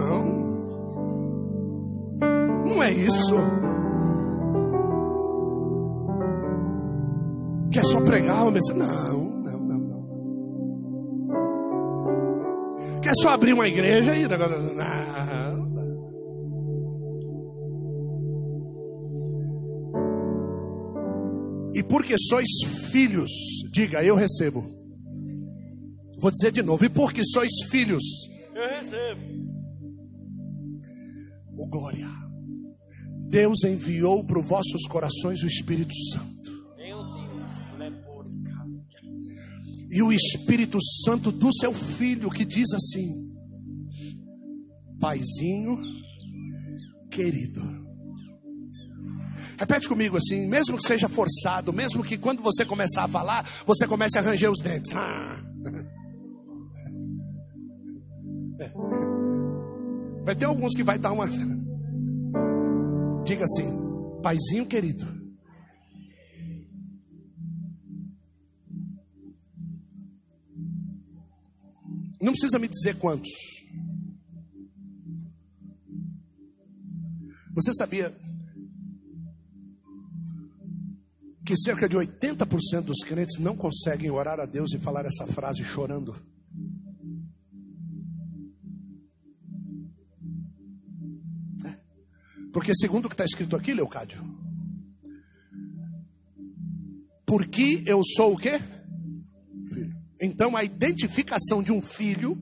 S2: Não é isso. Mensagem? Não, não, não, não. Quer só abrir uma igreja e negócio? Não. E porque sois filhos, diga, eu recebo. Vou dizer de novo, e porque sois filhos,
S3: Eu recebo.
S2: oh glória, Deus enviou para os vossos corações o Espírito Santo. E o Espírito Santo do seu filho que diz assim: Paizinho querido. Repete comigo assim, mesmo que seja forçado, mesmo que quando você começar a falar, você comece a ranger os dentes. Ah. Vai ter alguns que vai dar uma. Diga assim, paizinho querido. Não precisa me dizer quantos. Você sabia que cerca de 80% dos crentes não conseguem orar a Deus e falar essa frase chorando? Porque segundo o que está escrito aqui, Leocádio, porque eu sou o quê? Então a identificação de um filho,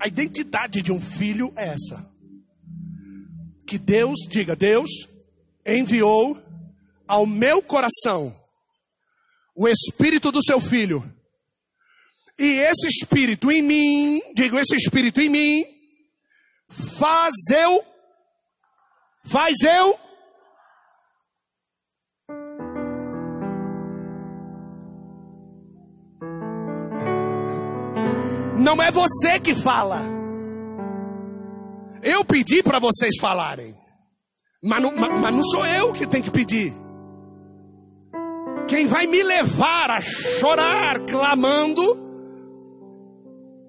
S2: a identidade de um filho é essa. Que Deus, diga, Deus enviou ao meu coração o espírito do seu filho. E esse espírito em mim, digo, esse espírito em mim, faz eu, faz eu, não é você que fala. Eu pedi para vocês falarem. Mas não, mas, mas não sou eu que tenho que pedir. Quem vai me levar a chorar clamando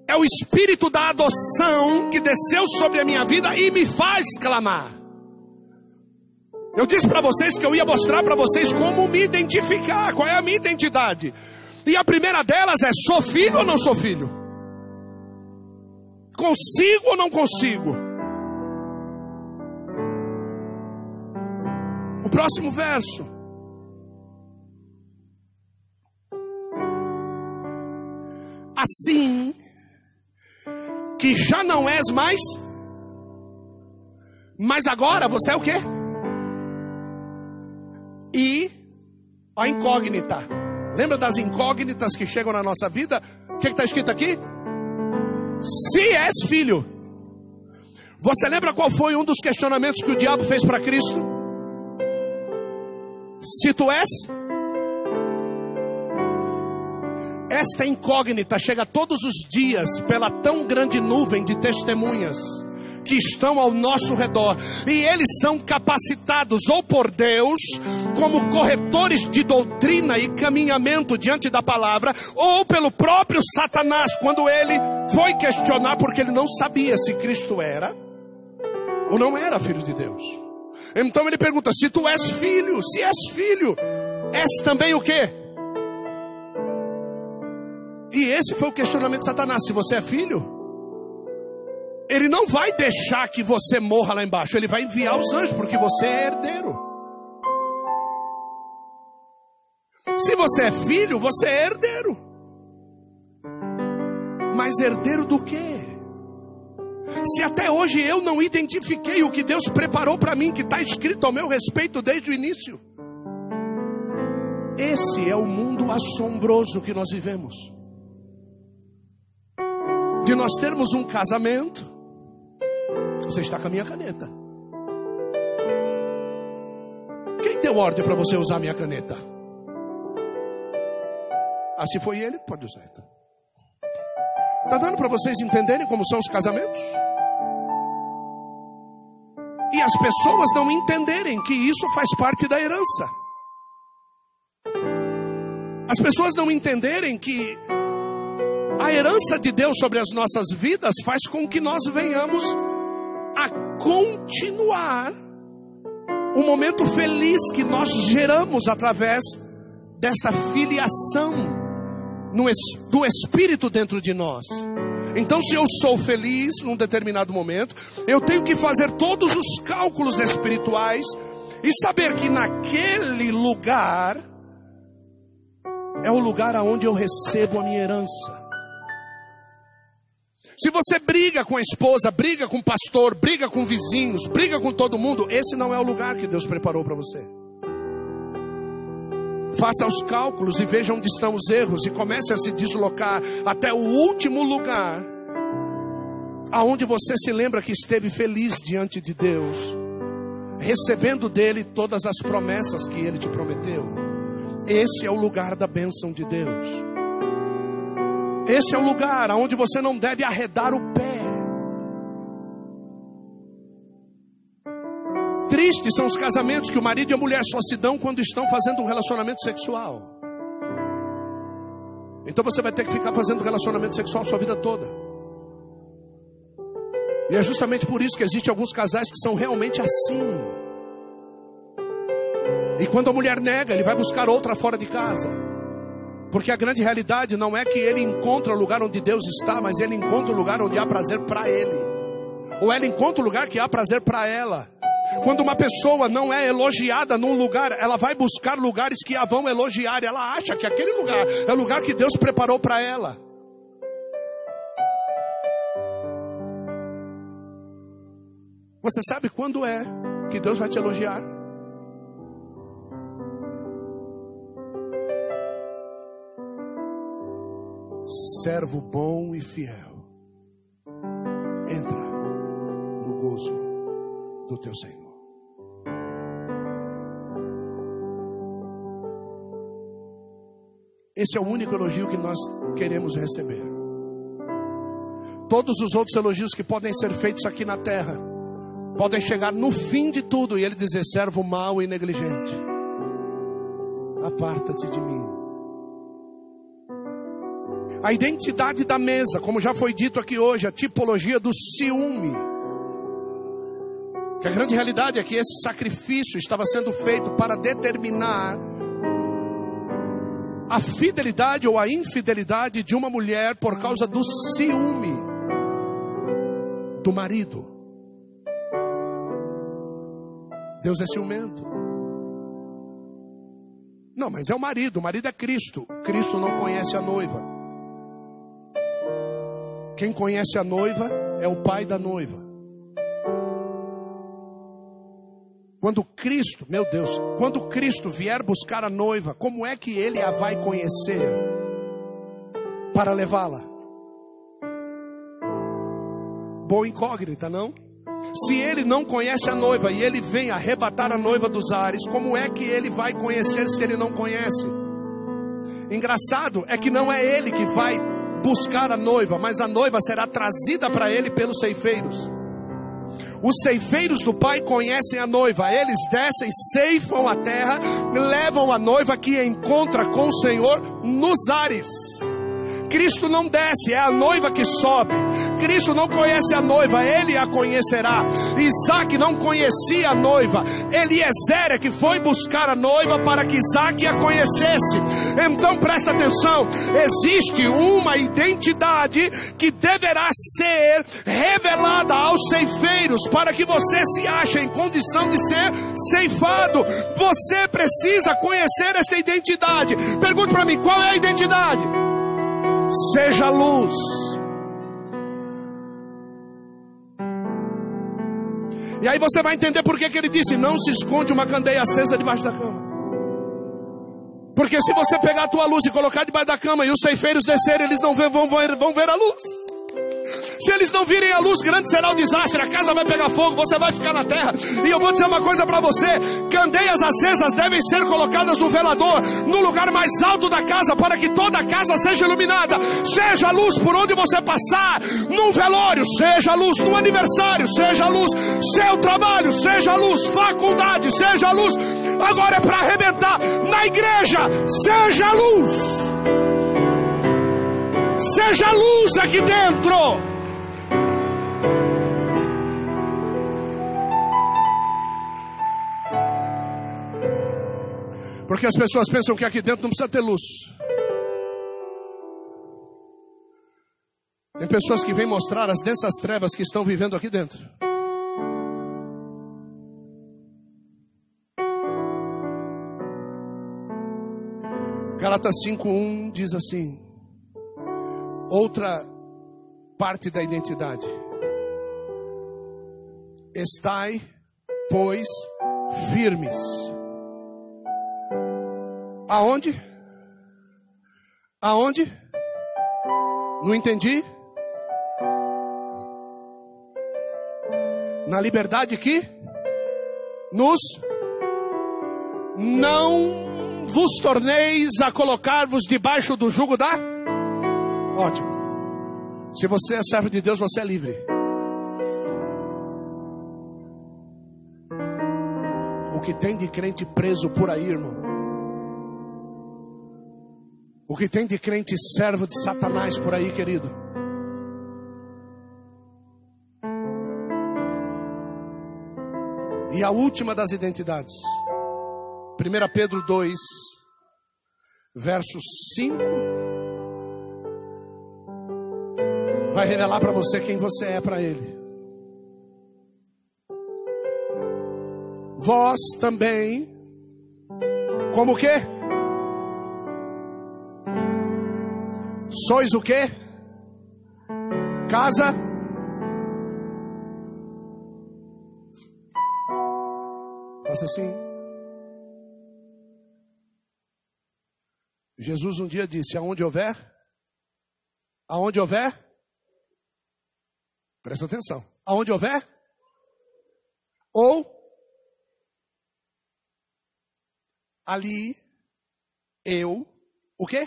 S2: é o espírito da adoção que desceu sobre a minha vida e me faz clamar. Eu disse para vocês que eu ia mostrar para vocês como me identificar, qual é a minha identidade. E a primeira delas é: sou filho ou não sou filho? Consigo ou não consigo? O próximo verso. Assim que já não és mais, mas agora você é o quê? E a incógnita. Lembra das incógnitas que chegam na nossa vida? O que está escrito aqui? Se és filho. Você lembra qual foi um dos questionamentos que o diabo fez para Cristo? Se tu és, esta incógnita chega todos os dias pela tão grande nuvem de testemunhas que estão ao nosso redor, e eles são capacitados ou por Deus, como corretores de doutrina e caminhamento diante da palavra, ou pelo próprio Satanás, quando ele foi questionar, porque ele não sabia se Cristo era ou não era filho de Deus. Então ele pergunta: se tu és filho, se és filho, és também o quê? E esse foi o questionamento de Satanás: se você é filho, ele não vai deixar que você morra lá embaixo, ele vai enviar os anjos, porque você é herdeiro. Se você é filho, você é herdeiro. Mas herdeiro do quê? Se até hoje eu não identifiquei o que Deus preparou para mim, que está escrito ao meu respeito desde o início. Esse é o mundo assombroso que nós vivemos. De nós termos um casamento, você está com a minha caneta. Quem deu ordem para você usar a minha caneta? Ah, se foi ele, pode usar. Então. Está dando para vocês entenderem como são os casamentos? E as pessoas não entenderem que isso faz parte da herança. As pessoas não entenderem que a herança de Deus sobre as nossas vidas faz com que nós venhamos a continuar o momento feliz que nós geramos através desta filiação do Espírito dentro de nós. Então, se eu sou feliz num determinado momento, eu tenho que fazer todos os cálculos espirituais e saber que naquele lugar é o lugar aonde eu recebo a minha herança. Se você briga com a esposa, briga com o pastor, briga com vizinhos, briga com todo mundo, esse não é o lugar que Deus preparou para você. Faça os cálculos e veja onde estão os erros e comece a se deslocar até o último lugar aonde você se lembra que esteve feliz diante de Deus, recebendo dele todas as promessas que ele te prometeu. Esse é o lugar da bênção de Deus. Esse é o lugar aonde você não deve arredar o pé. Tristes são os casamentos que o marido e a mulher só se dão quando estão fazendo um relacionamento sexual. Então você vai ter que ficar fazendo relacionamento sexual sua vida toda. E é justamente por isso que existem alguns casais que são realmente assim. E quando a mulher nega, ele vai buscar outra fora de casa. Porque a grande realidade não é que ele encontra o lugar onde Deus está, mas ele encontra o lugar onde há prazer para ele. Ou ela encontra o lugar que há prazer para ela. Quando uma pessoa não é elogiada num lugar, ela vai buscar lugares que a vão elogiar. Ela acha que aquele lugar é o lugar que Deus preparou para ela. Você sabe quando é que Deus vai te elogiar? Servo bom e fiel, entra no gozo do teu Senhor. Esse é o único elogio que nós queremos receber. Todos os outros elogios que podem ser feitos aqui na terra podem chegar no fim de tudo e ele dizer: servo mau e negligente, aparta-te de mim. A identidade da mesa, como já foi dito aqui hoje, a tipologia do ciúme. Que a grande realidade é que esse sacrifício estava sendo feito para determinar a fidelidade ou a infidelidade de uma mulher por causa do ciúme do marido. Deus é ciumento. Não, mas é o marido, o marido é Cristo. Cristo não conhece a noiva. Quem conhece a noiva é o pai da noiva. Quando Cristo, meu Deus, quando Cristo vier buscar a noiva, como é que ele a vai conhecer para levá-la? Boa incógnita, não? Se ele não conhece a noiva e ele vem arrebatar a noiva dos ares, como é que ele vai conhecer se ele não conhece? Engraçado é que não é ele que vai buscar a noiva, mas a noiva será trazida para ele pelos ceifeiros. Os ceifeiros do Pai conhecem a noiva, eles descem, ceifam a terra, levam a noiva que encontra com o Senhor nos ares. Cristo não desce, é a noiva que sobe. Cristo não conhece a noiva, ele a conhecerá. Isaac não conhecia a noiva, Eliezer é que foi buscar a noiva para que Isaac a conhecesse. Então presta atenção: existe uma identidade que deverá ser revelada aos ceifeiros para que você se ache em condição de ser ceifado. Você precisa conhecer essa identidade. Pergunte para mim: qual é a identidade? Seja luz. E aí você vai entender por que, que ele disse: não se esconde uma candeia acesa debaixo da cama. Porque se você pegar a tua luz e colocar debaixo da cama e os ceifeiros descerem, eles não vão, ver, vão ver a luz. Se eles não virem a luz, grande será o desastre. A casa vai pegar fogo, você vai ficar na terra. E eu vou dizer uma coisa para você: candeias acesas devem ser colocadas no velador, no lugar mais alto da casa, para que toda a casa seja iluminada. Seja luz por onde você passar, num velório, seja luz, no aniversário, seja luz, seu trabalho, seja luz, faculdade, seja luz. Agora é para arrebentar na igreja, seja luz. Seja luz aqui dentro. Porque as pessoas pensam que aqui dentro não precisa ter luz. Tem pessoas que vêm mostrar as densas trevas que estão vivendo aqui dentro. Gálatas 5:1 diz assim: Outra parte da identidade. Estai, pois, firmes. Aonde? Aonde? Não entendi? Na liberdade que nos não vos torneis a colocar-vos debaixo do jugo da. Ótimo. Se você é servo de Deus, você é livre. O que tem de crente preso por aí, irmão? O que tem de crente servo de Satanás por aí, querido? E a última das identidades. 1 Pedro 2, verso 5. Vai revelar para você quem você é para Ele. Vós também, como que? Sois o que? Casa Faça assim. Jesus um dia disse: Aonde houver, aonde houver, presta atenção, aonde houver, ou ali eu, o quê?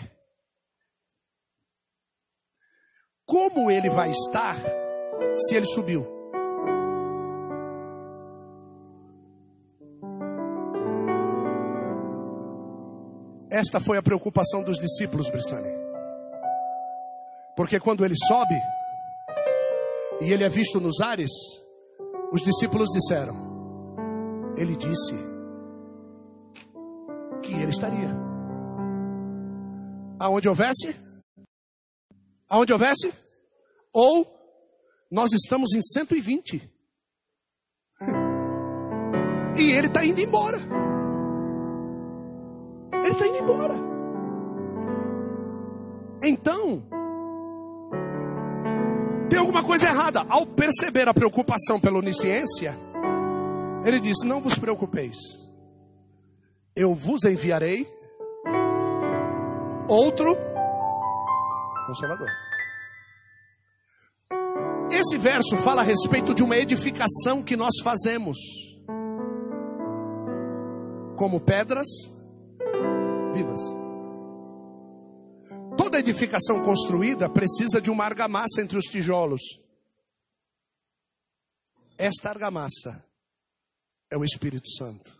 S2: Como ele vai estar se ele subiu? Esta foi a preocupação dos discípulos, Brissani. Porque quando ele sobe e ele é visto nos ares, os discípulos disseram: Ele disse que ele estaria. Aonde houvesse, aonde houvesse, ou nós estamos em 120. E ele está indo embora. Ele está indo embora. Então, tem alguma coisa errada. Ao perceber a preocupação pela onisciência, ele disse: Não vos preocupeis, eu vos enviarei outro consolador. Esse verso fala a respeito de uma edificação que nós fazemos, como pedras vivas. Toda edificação construída precisa de uma argamassa entre os tijolos. Esta argamassa é o Espírito Santo,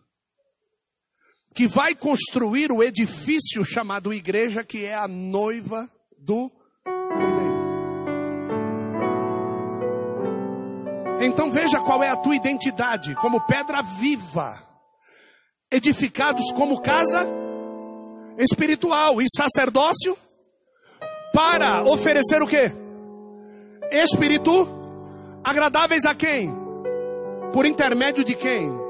S2: que vai construir o edifício chamado igreja, que é a noiva do Cordeiro. Então veja qual é a tua identidade, como pedra viva, edificados como casa espiritual e sacerdócio para oferecer o que? Espírito agradáveis a quem? Por intermédio de quem?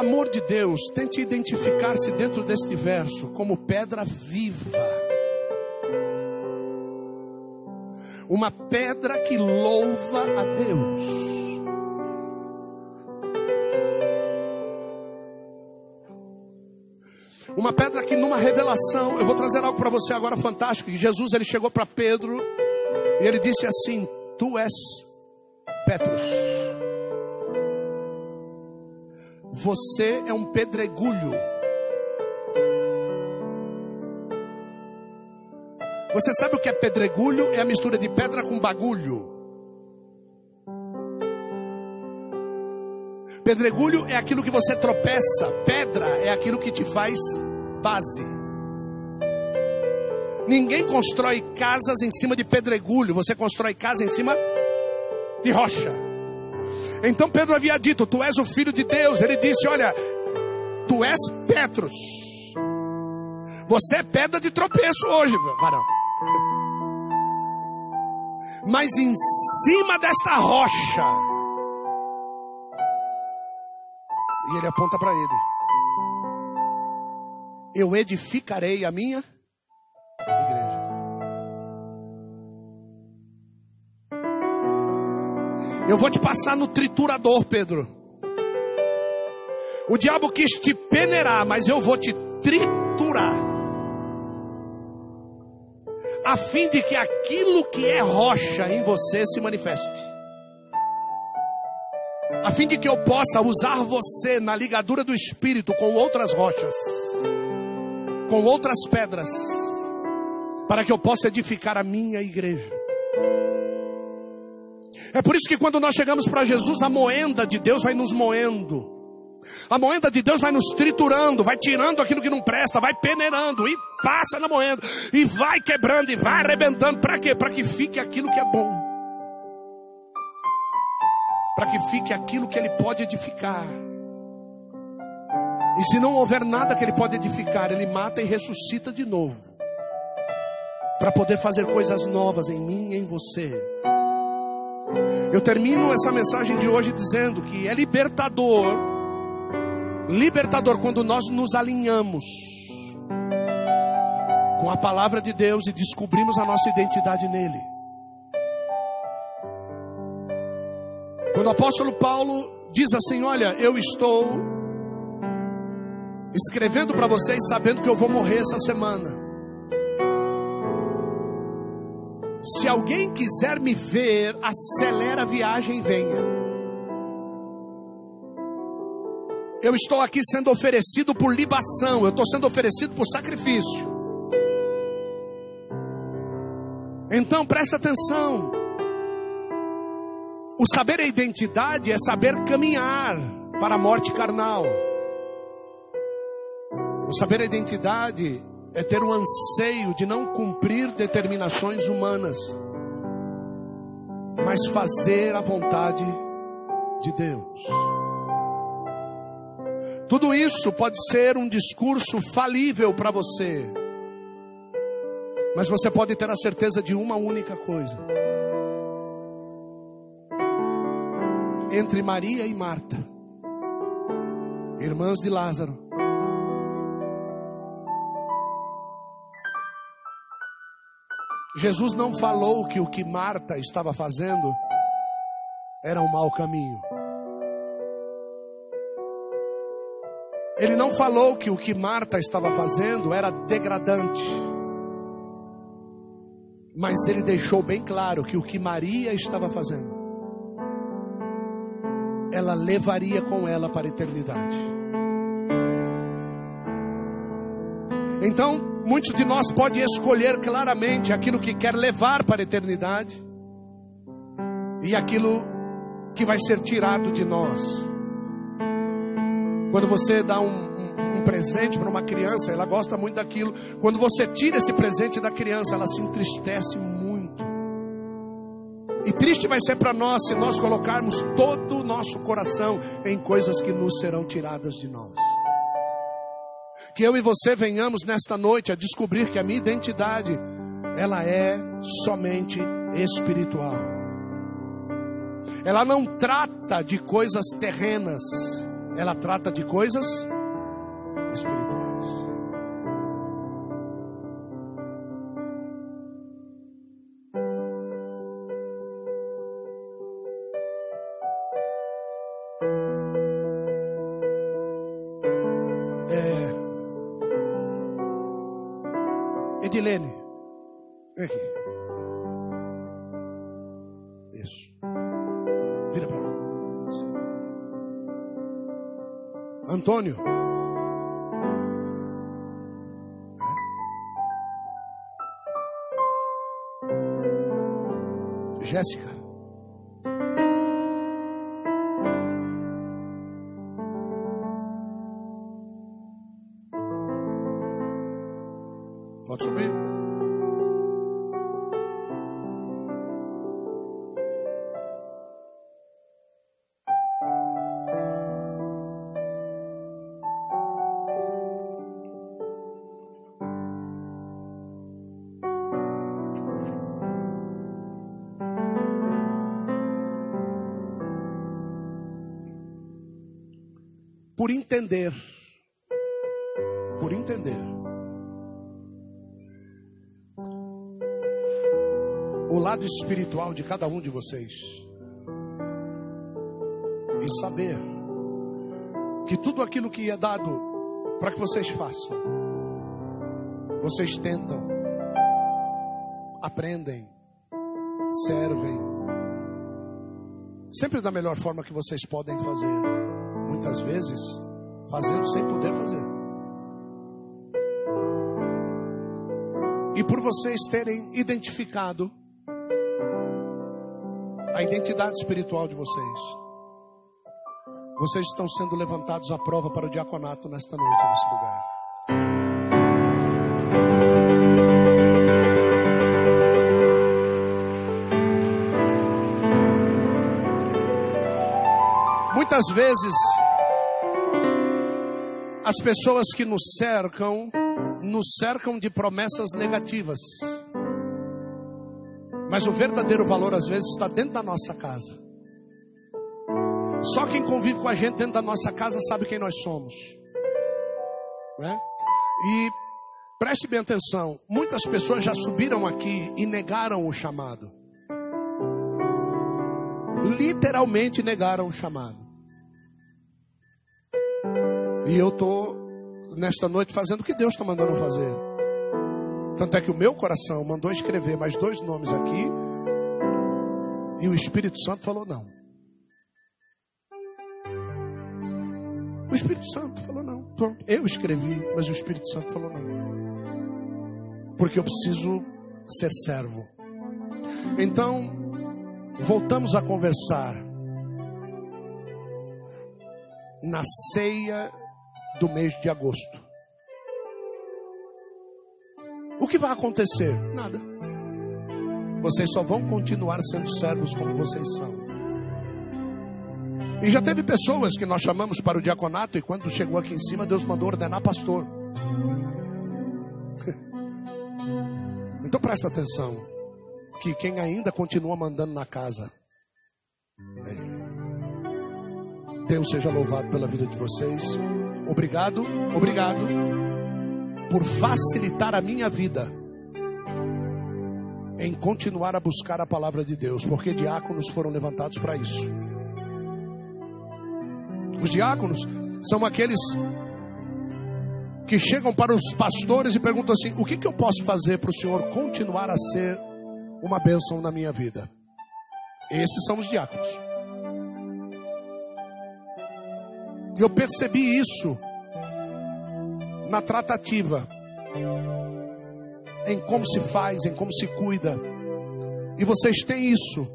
S2: Amor de Deus, tente identificar-se dentro deste verso como pedra viva. uma pedra que louva a Deus. Uma pedra que numa revelação, eu vou trazer algo para você agora fantástico, que Jesus ele chegou para Pedro e ele disse assim: Tu és Petrus. Você é um pedregulho. Você sabe o que é pedregulho? É a mistura de pedra com bagulho. Pedregulho é aquilo que você tropeça, pedra é aquilo que te faz base. Ninguém constrói casas em cima de pedregulho, você constrói casa em cima de rocha. Então Pedro havia dito: Tu és o filho de Deus. Ele disse: Olha, tu és Petros. Você é pedra de tropeço hoje, varão. Mas em cima desta rocha, e ele aponta para ele: Eu edificarei a minha igreja. Eu vou te passar no triturador, Pedro. O diabo quis te peneirar, mas eu vou te triturar a fim de que aquilo que é rocha em você se manifeste. A fim de que eu possa usar você na ligadura do espírito com outras rochas, com outras pedras, para que eu possa edificar a minha igreja. É por isso que quando nós chegamos para Jesus, a moenda de Deus vai nos moendo. A moeda de Deus vai nos triturando, vai tirando aquilo que não presta, vai peneirando e passa na moeda e vai quebrando e vai arrebentando. Para quê? Para que fique aquilo que é bom. Para que fique aquilo que ele pode edificar. E se não houver nada que ele pode edificar, ele mata e ressuscita de novo. Para poder fazer coisas novas em mim e em você. Eu termino essa mensagem de hoje dizendo que é libertador libertador quando nós nos alinhamos com a palavra de Deus e descobrimos a nossa identidade nele. Quando o apóstolo Paulo diz assim: Olha, eu estou escrevendo para vocês sabendo que eu vou morrer essa semana. Se alguém quiser me ver, acelera a viagem e venha. Eu estou aqui sendo oferecido por libação, eu estou sendo oferecido por sacrifício. Então presta atenção. O saber a identidade é saber caminhar para a morte carnal. O saber a identidade é ter um anseio de não cumprir determinações humanas, mas fazer a vontade de Deus. Tudo isso pode ser um discurso falível para você, mas você pode ter a certeza de uma única coisa: entre Maria e Marta, irmãs de Lázaro, Jesus não falou que o que Marta estava fazendo era um mau caminho. Ele não falou que o que Marta estava fazendo era degradante. Mas ele deixou bem claro que o que Maria estava fazendo, ela levaria com ela para a eternidade. Então, muitos de nós podem escolher claramente aquilo que quer levar para a eternidade e aquilo que vai ser tirado de nós. Quando você dá um, um, um presente para uma criança, ela gosta muito daquilo. Quando você tira esse presente da criança, ela se entristece muito. E triste vai ser para nós se nós colocarmos todo o nosso coração em coisas que nos serão tiradas de nós. Que eu e você venhamos nesta noite a descobrir que a minha identidade, ela é somente espiritual. Ela não trata de coisas terrenas ela trata de coisas espirituais. Antônio. É. Jéssica. Por entender, por entender, o lado espiritual de cada um de vocês. E saber que tudo aquilo que é dado para que vocês façam, vocês tentam, aprendem, servem, sempre da melhor forma que vocês podem fazer, muitas vezes fazendo sem poder fazer. E por vocês terem identificado a identidade espiritual de vocês, vocês estão sendo levantados à prova para o diaconato nesta noite, nesse lugar. Muitas vezes, as pessoas que nos cercam, nos cercam de promessas negativas. Mas o verdadeiro valor, às vezes, está dentro da nossa casa. Só quem convive com a gente dentro da nossa casa sabe quem nós somos. Né? E preste bem atenção: muitas pessoas já subiram aqui e negaram o chamado. Literalmente negaram o chamado. E eu estou nesta noite fazendo o que Deus está mandando fazer. Tanto é que o meu coração mandou escrever mais dois nomes aqui. E o Espírito Santo falou não. O Espírito Santo falou não. Pronto. Eu escrevi, mas o Espírito Santo falou não. Porque eu preciso ser servo. Então, voltamos a conversar na ceia do mês de agosto. O que vai acontecer? Nada. Vocês só vão continuar sendo servos como vocês são. E já teve pessoas que nós chamamos para o diaconato e quando chegou aqui em cima, Deus mandou ordenar pastor. Então presta atenção que quem ainda continua mandando na casa, Deus seja louvado pela vida de vocês. Obrigado, obrigado por facilitar a minha vida em continuar a buscar a palavra de Deus, porque diáconos foram levantados para isso. Os diáconos são aqueles que chegam para os pastores e perguntam assim: o que, que eu posso fazer para o Senhor continuar a ser uma bênção na minha vida? Esses são os diáconos. E eu percebi isso na tratativa, em como se faz, em como se cuida. E vocês têm isso.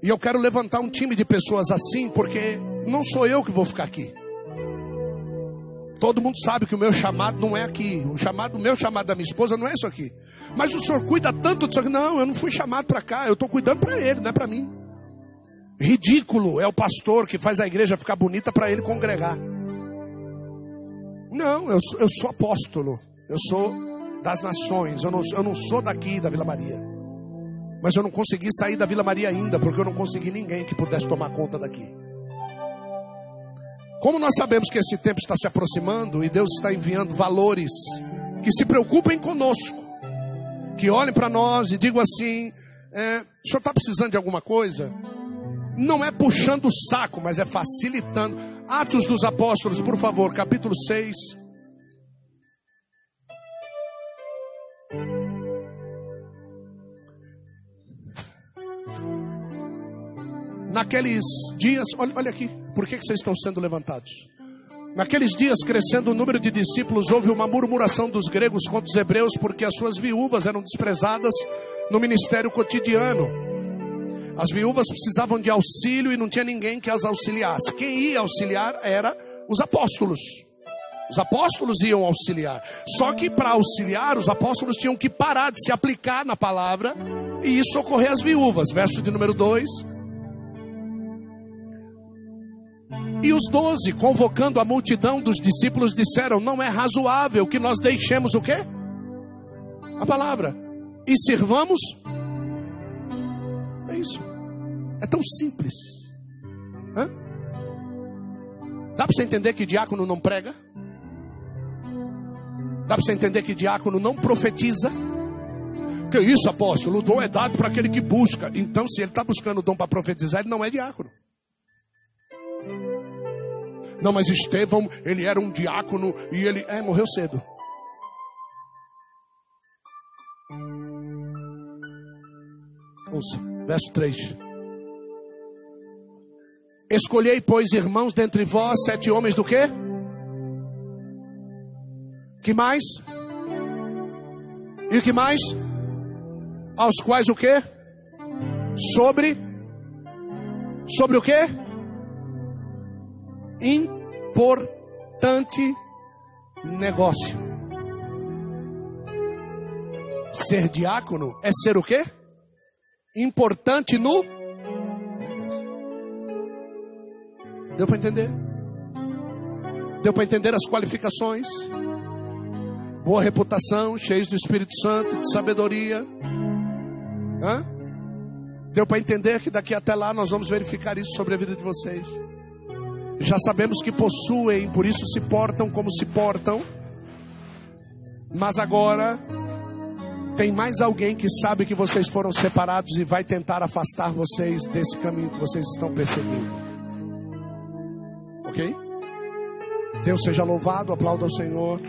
S2: E eu quero levantar um time de pessoas assim, porque não sou eu que vou ficar aqui. Todo mundo sabe que o meu chamado não é aqui. O chamado, o meu chamado da minha esposa não é isso aqui. Mas o senhor cuida tanto disso aqui. Não, eu não fui chamado para cá. Eu estou cuidando para ele, não é para mim. Ridículo é o pastor que faz a igreja ficar bonita para ele congregar. Não, eu sou, eu sou apóstolo. Eu sou das nações. Eu não, eu não sou daqui da Vila Maria. Mas eu não consegui sair da Vila Maria ainda, porque eu não consegui ninguém que pudesse tomar conta daqui. Como nós sabemos que esse tempo está se aproximando e Deus está enviando valores que se preocupem conosco, que olhem para nós e digam assim: é, o senhor está precisando de alguma coisa? Não é puxando o saco, mas é facilitando. Atos dos Apóstolos, por favor, capítulo 6. Naqueles dias, olha, olha aqui, por que, que vocês estão sendo levantados? Naqueles dias, crescendo o número de discípulos, houve uma murmuração dos gregos contra os hebreus, porque as suas viúvas eram desprezadas no ministério cotidiano. As viúvas precisavam de auxílio e não tinha ninguém que as auxiliasse. Quem ia auxiliar era os apóstolos. Os apóstolos iam auxiliar. Só que para auxiliar, os apóstolos tinham que parar de se aplicar na palavra e isso socorrer as viúvas. Verso de número 2. E os doze, convocando a multidão dos discípulos, disseram: Não é razoável que nós deixemos o quê? A palavra. E sirvamos é isso. É tão simples. Hã? Dá para você entender que diácono não prega? Dá para você entender que diácono não profetiza? Que isso, apóstolo? O dom é dado para aquele que busca. Então, se ele está buscando o dom para profetizar, ele não é diácono. Não, mas Estevão, ele era um diácono e ele é, morreu cedo. Ouça, verso 3. Escolhei, pois, irmãos, dentre vós, sete homens do quê? Que mais? E que mais? Aos quais o quê? Sobre sobre o quê? Importante negócio. Ser diácono é ser o quê? Importante no Deu para entender? Deu para entender as qualificações? Boa reputação, cheios do Espírito Santo, de sabedoria. Hã? Deu para entender que daqui até lá nós vamos verificar isso sobre a vida de vocês. Já sabemos que possuem, por isso se portam como se portam. Mas agora tem mais alguém que sabe que vocês foram separados e vai tentar afastar vocês desse caminho que vocês estão perseguindo. Ok? Deus seja louvado, aplauda ao Senhor.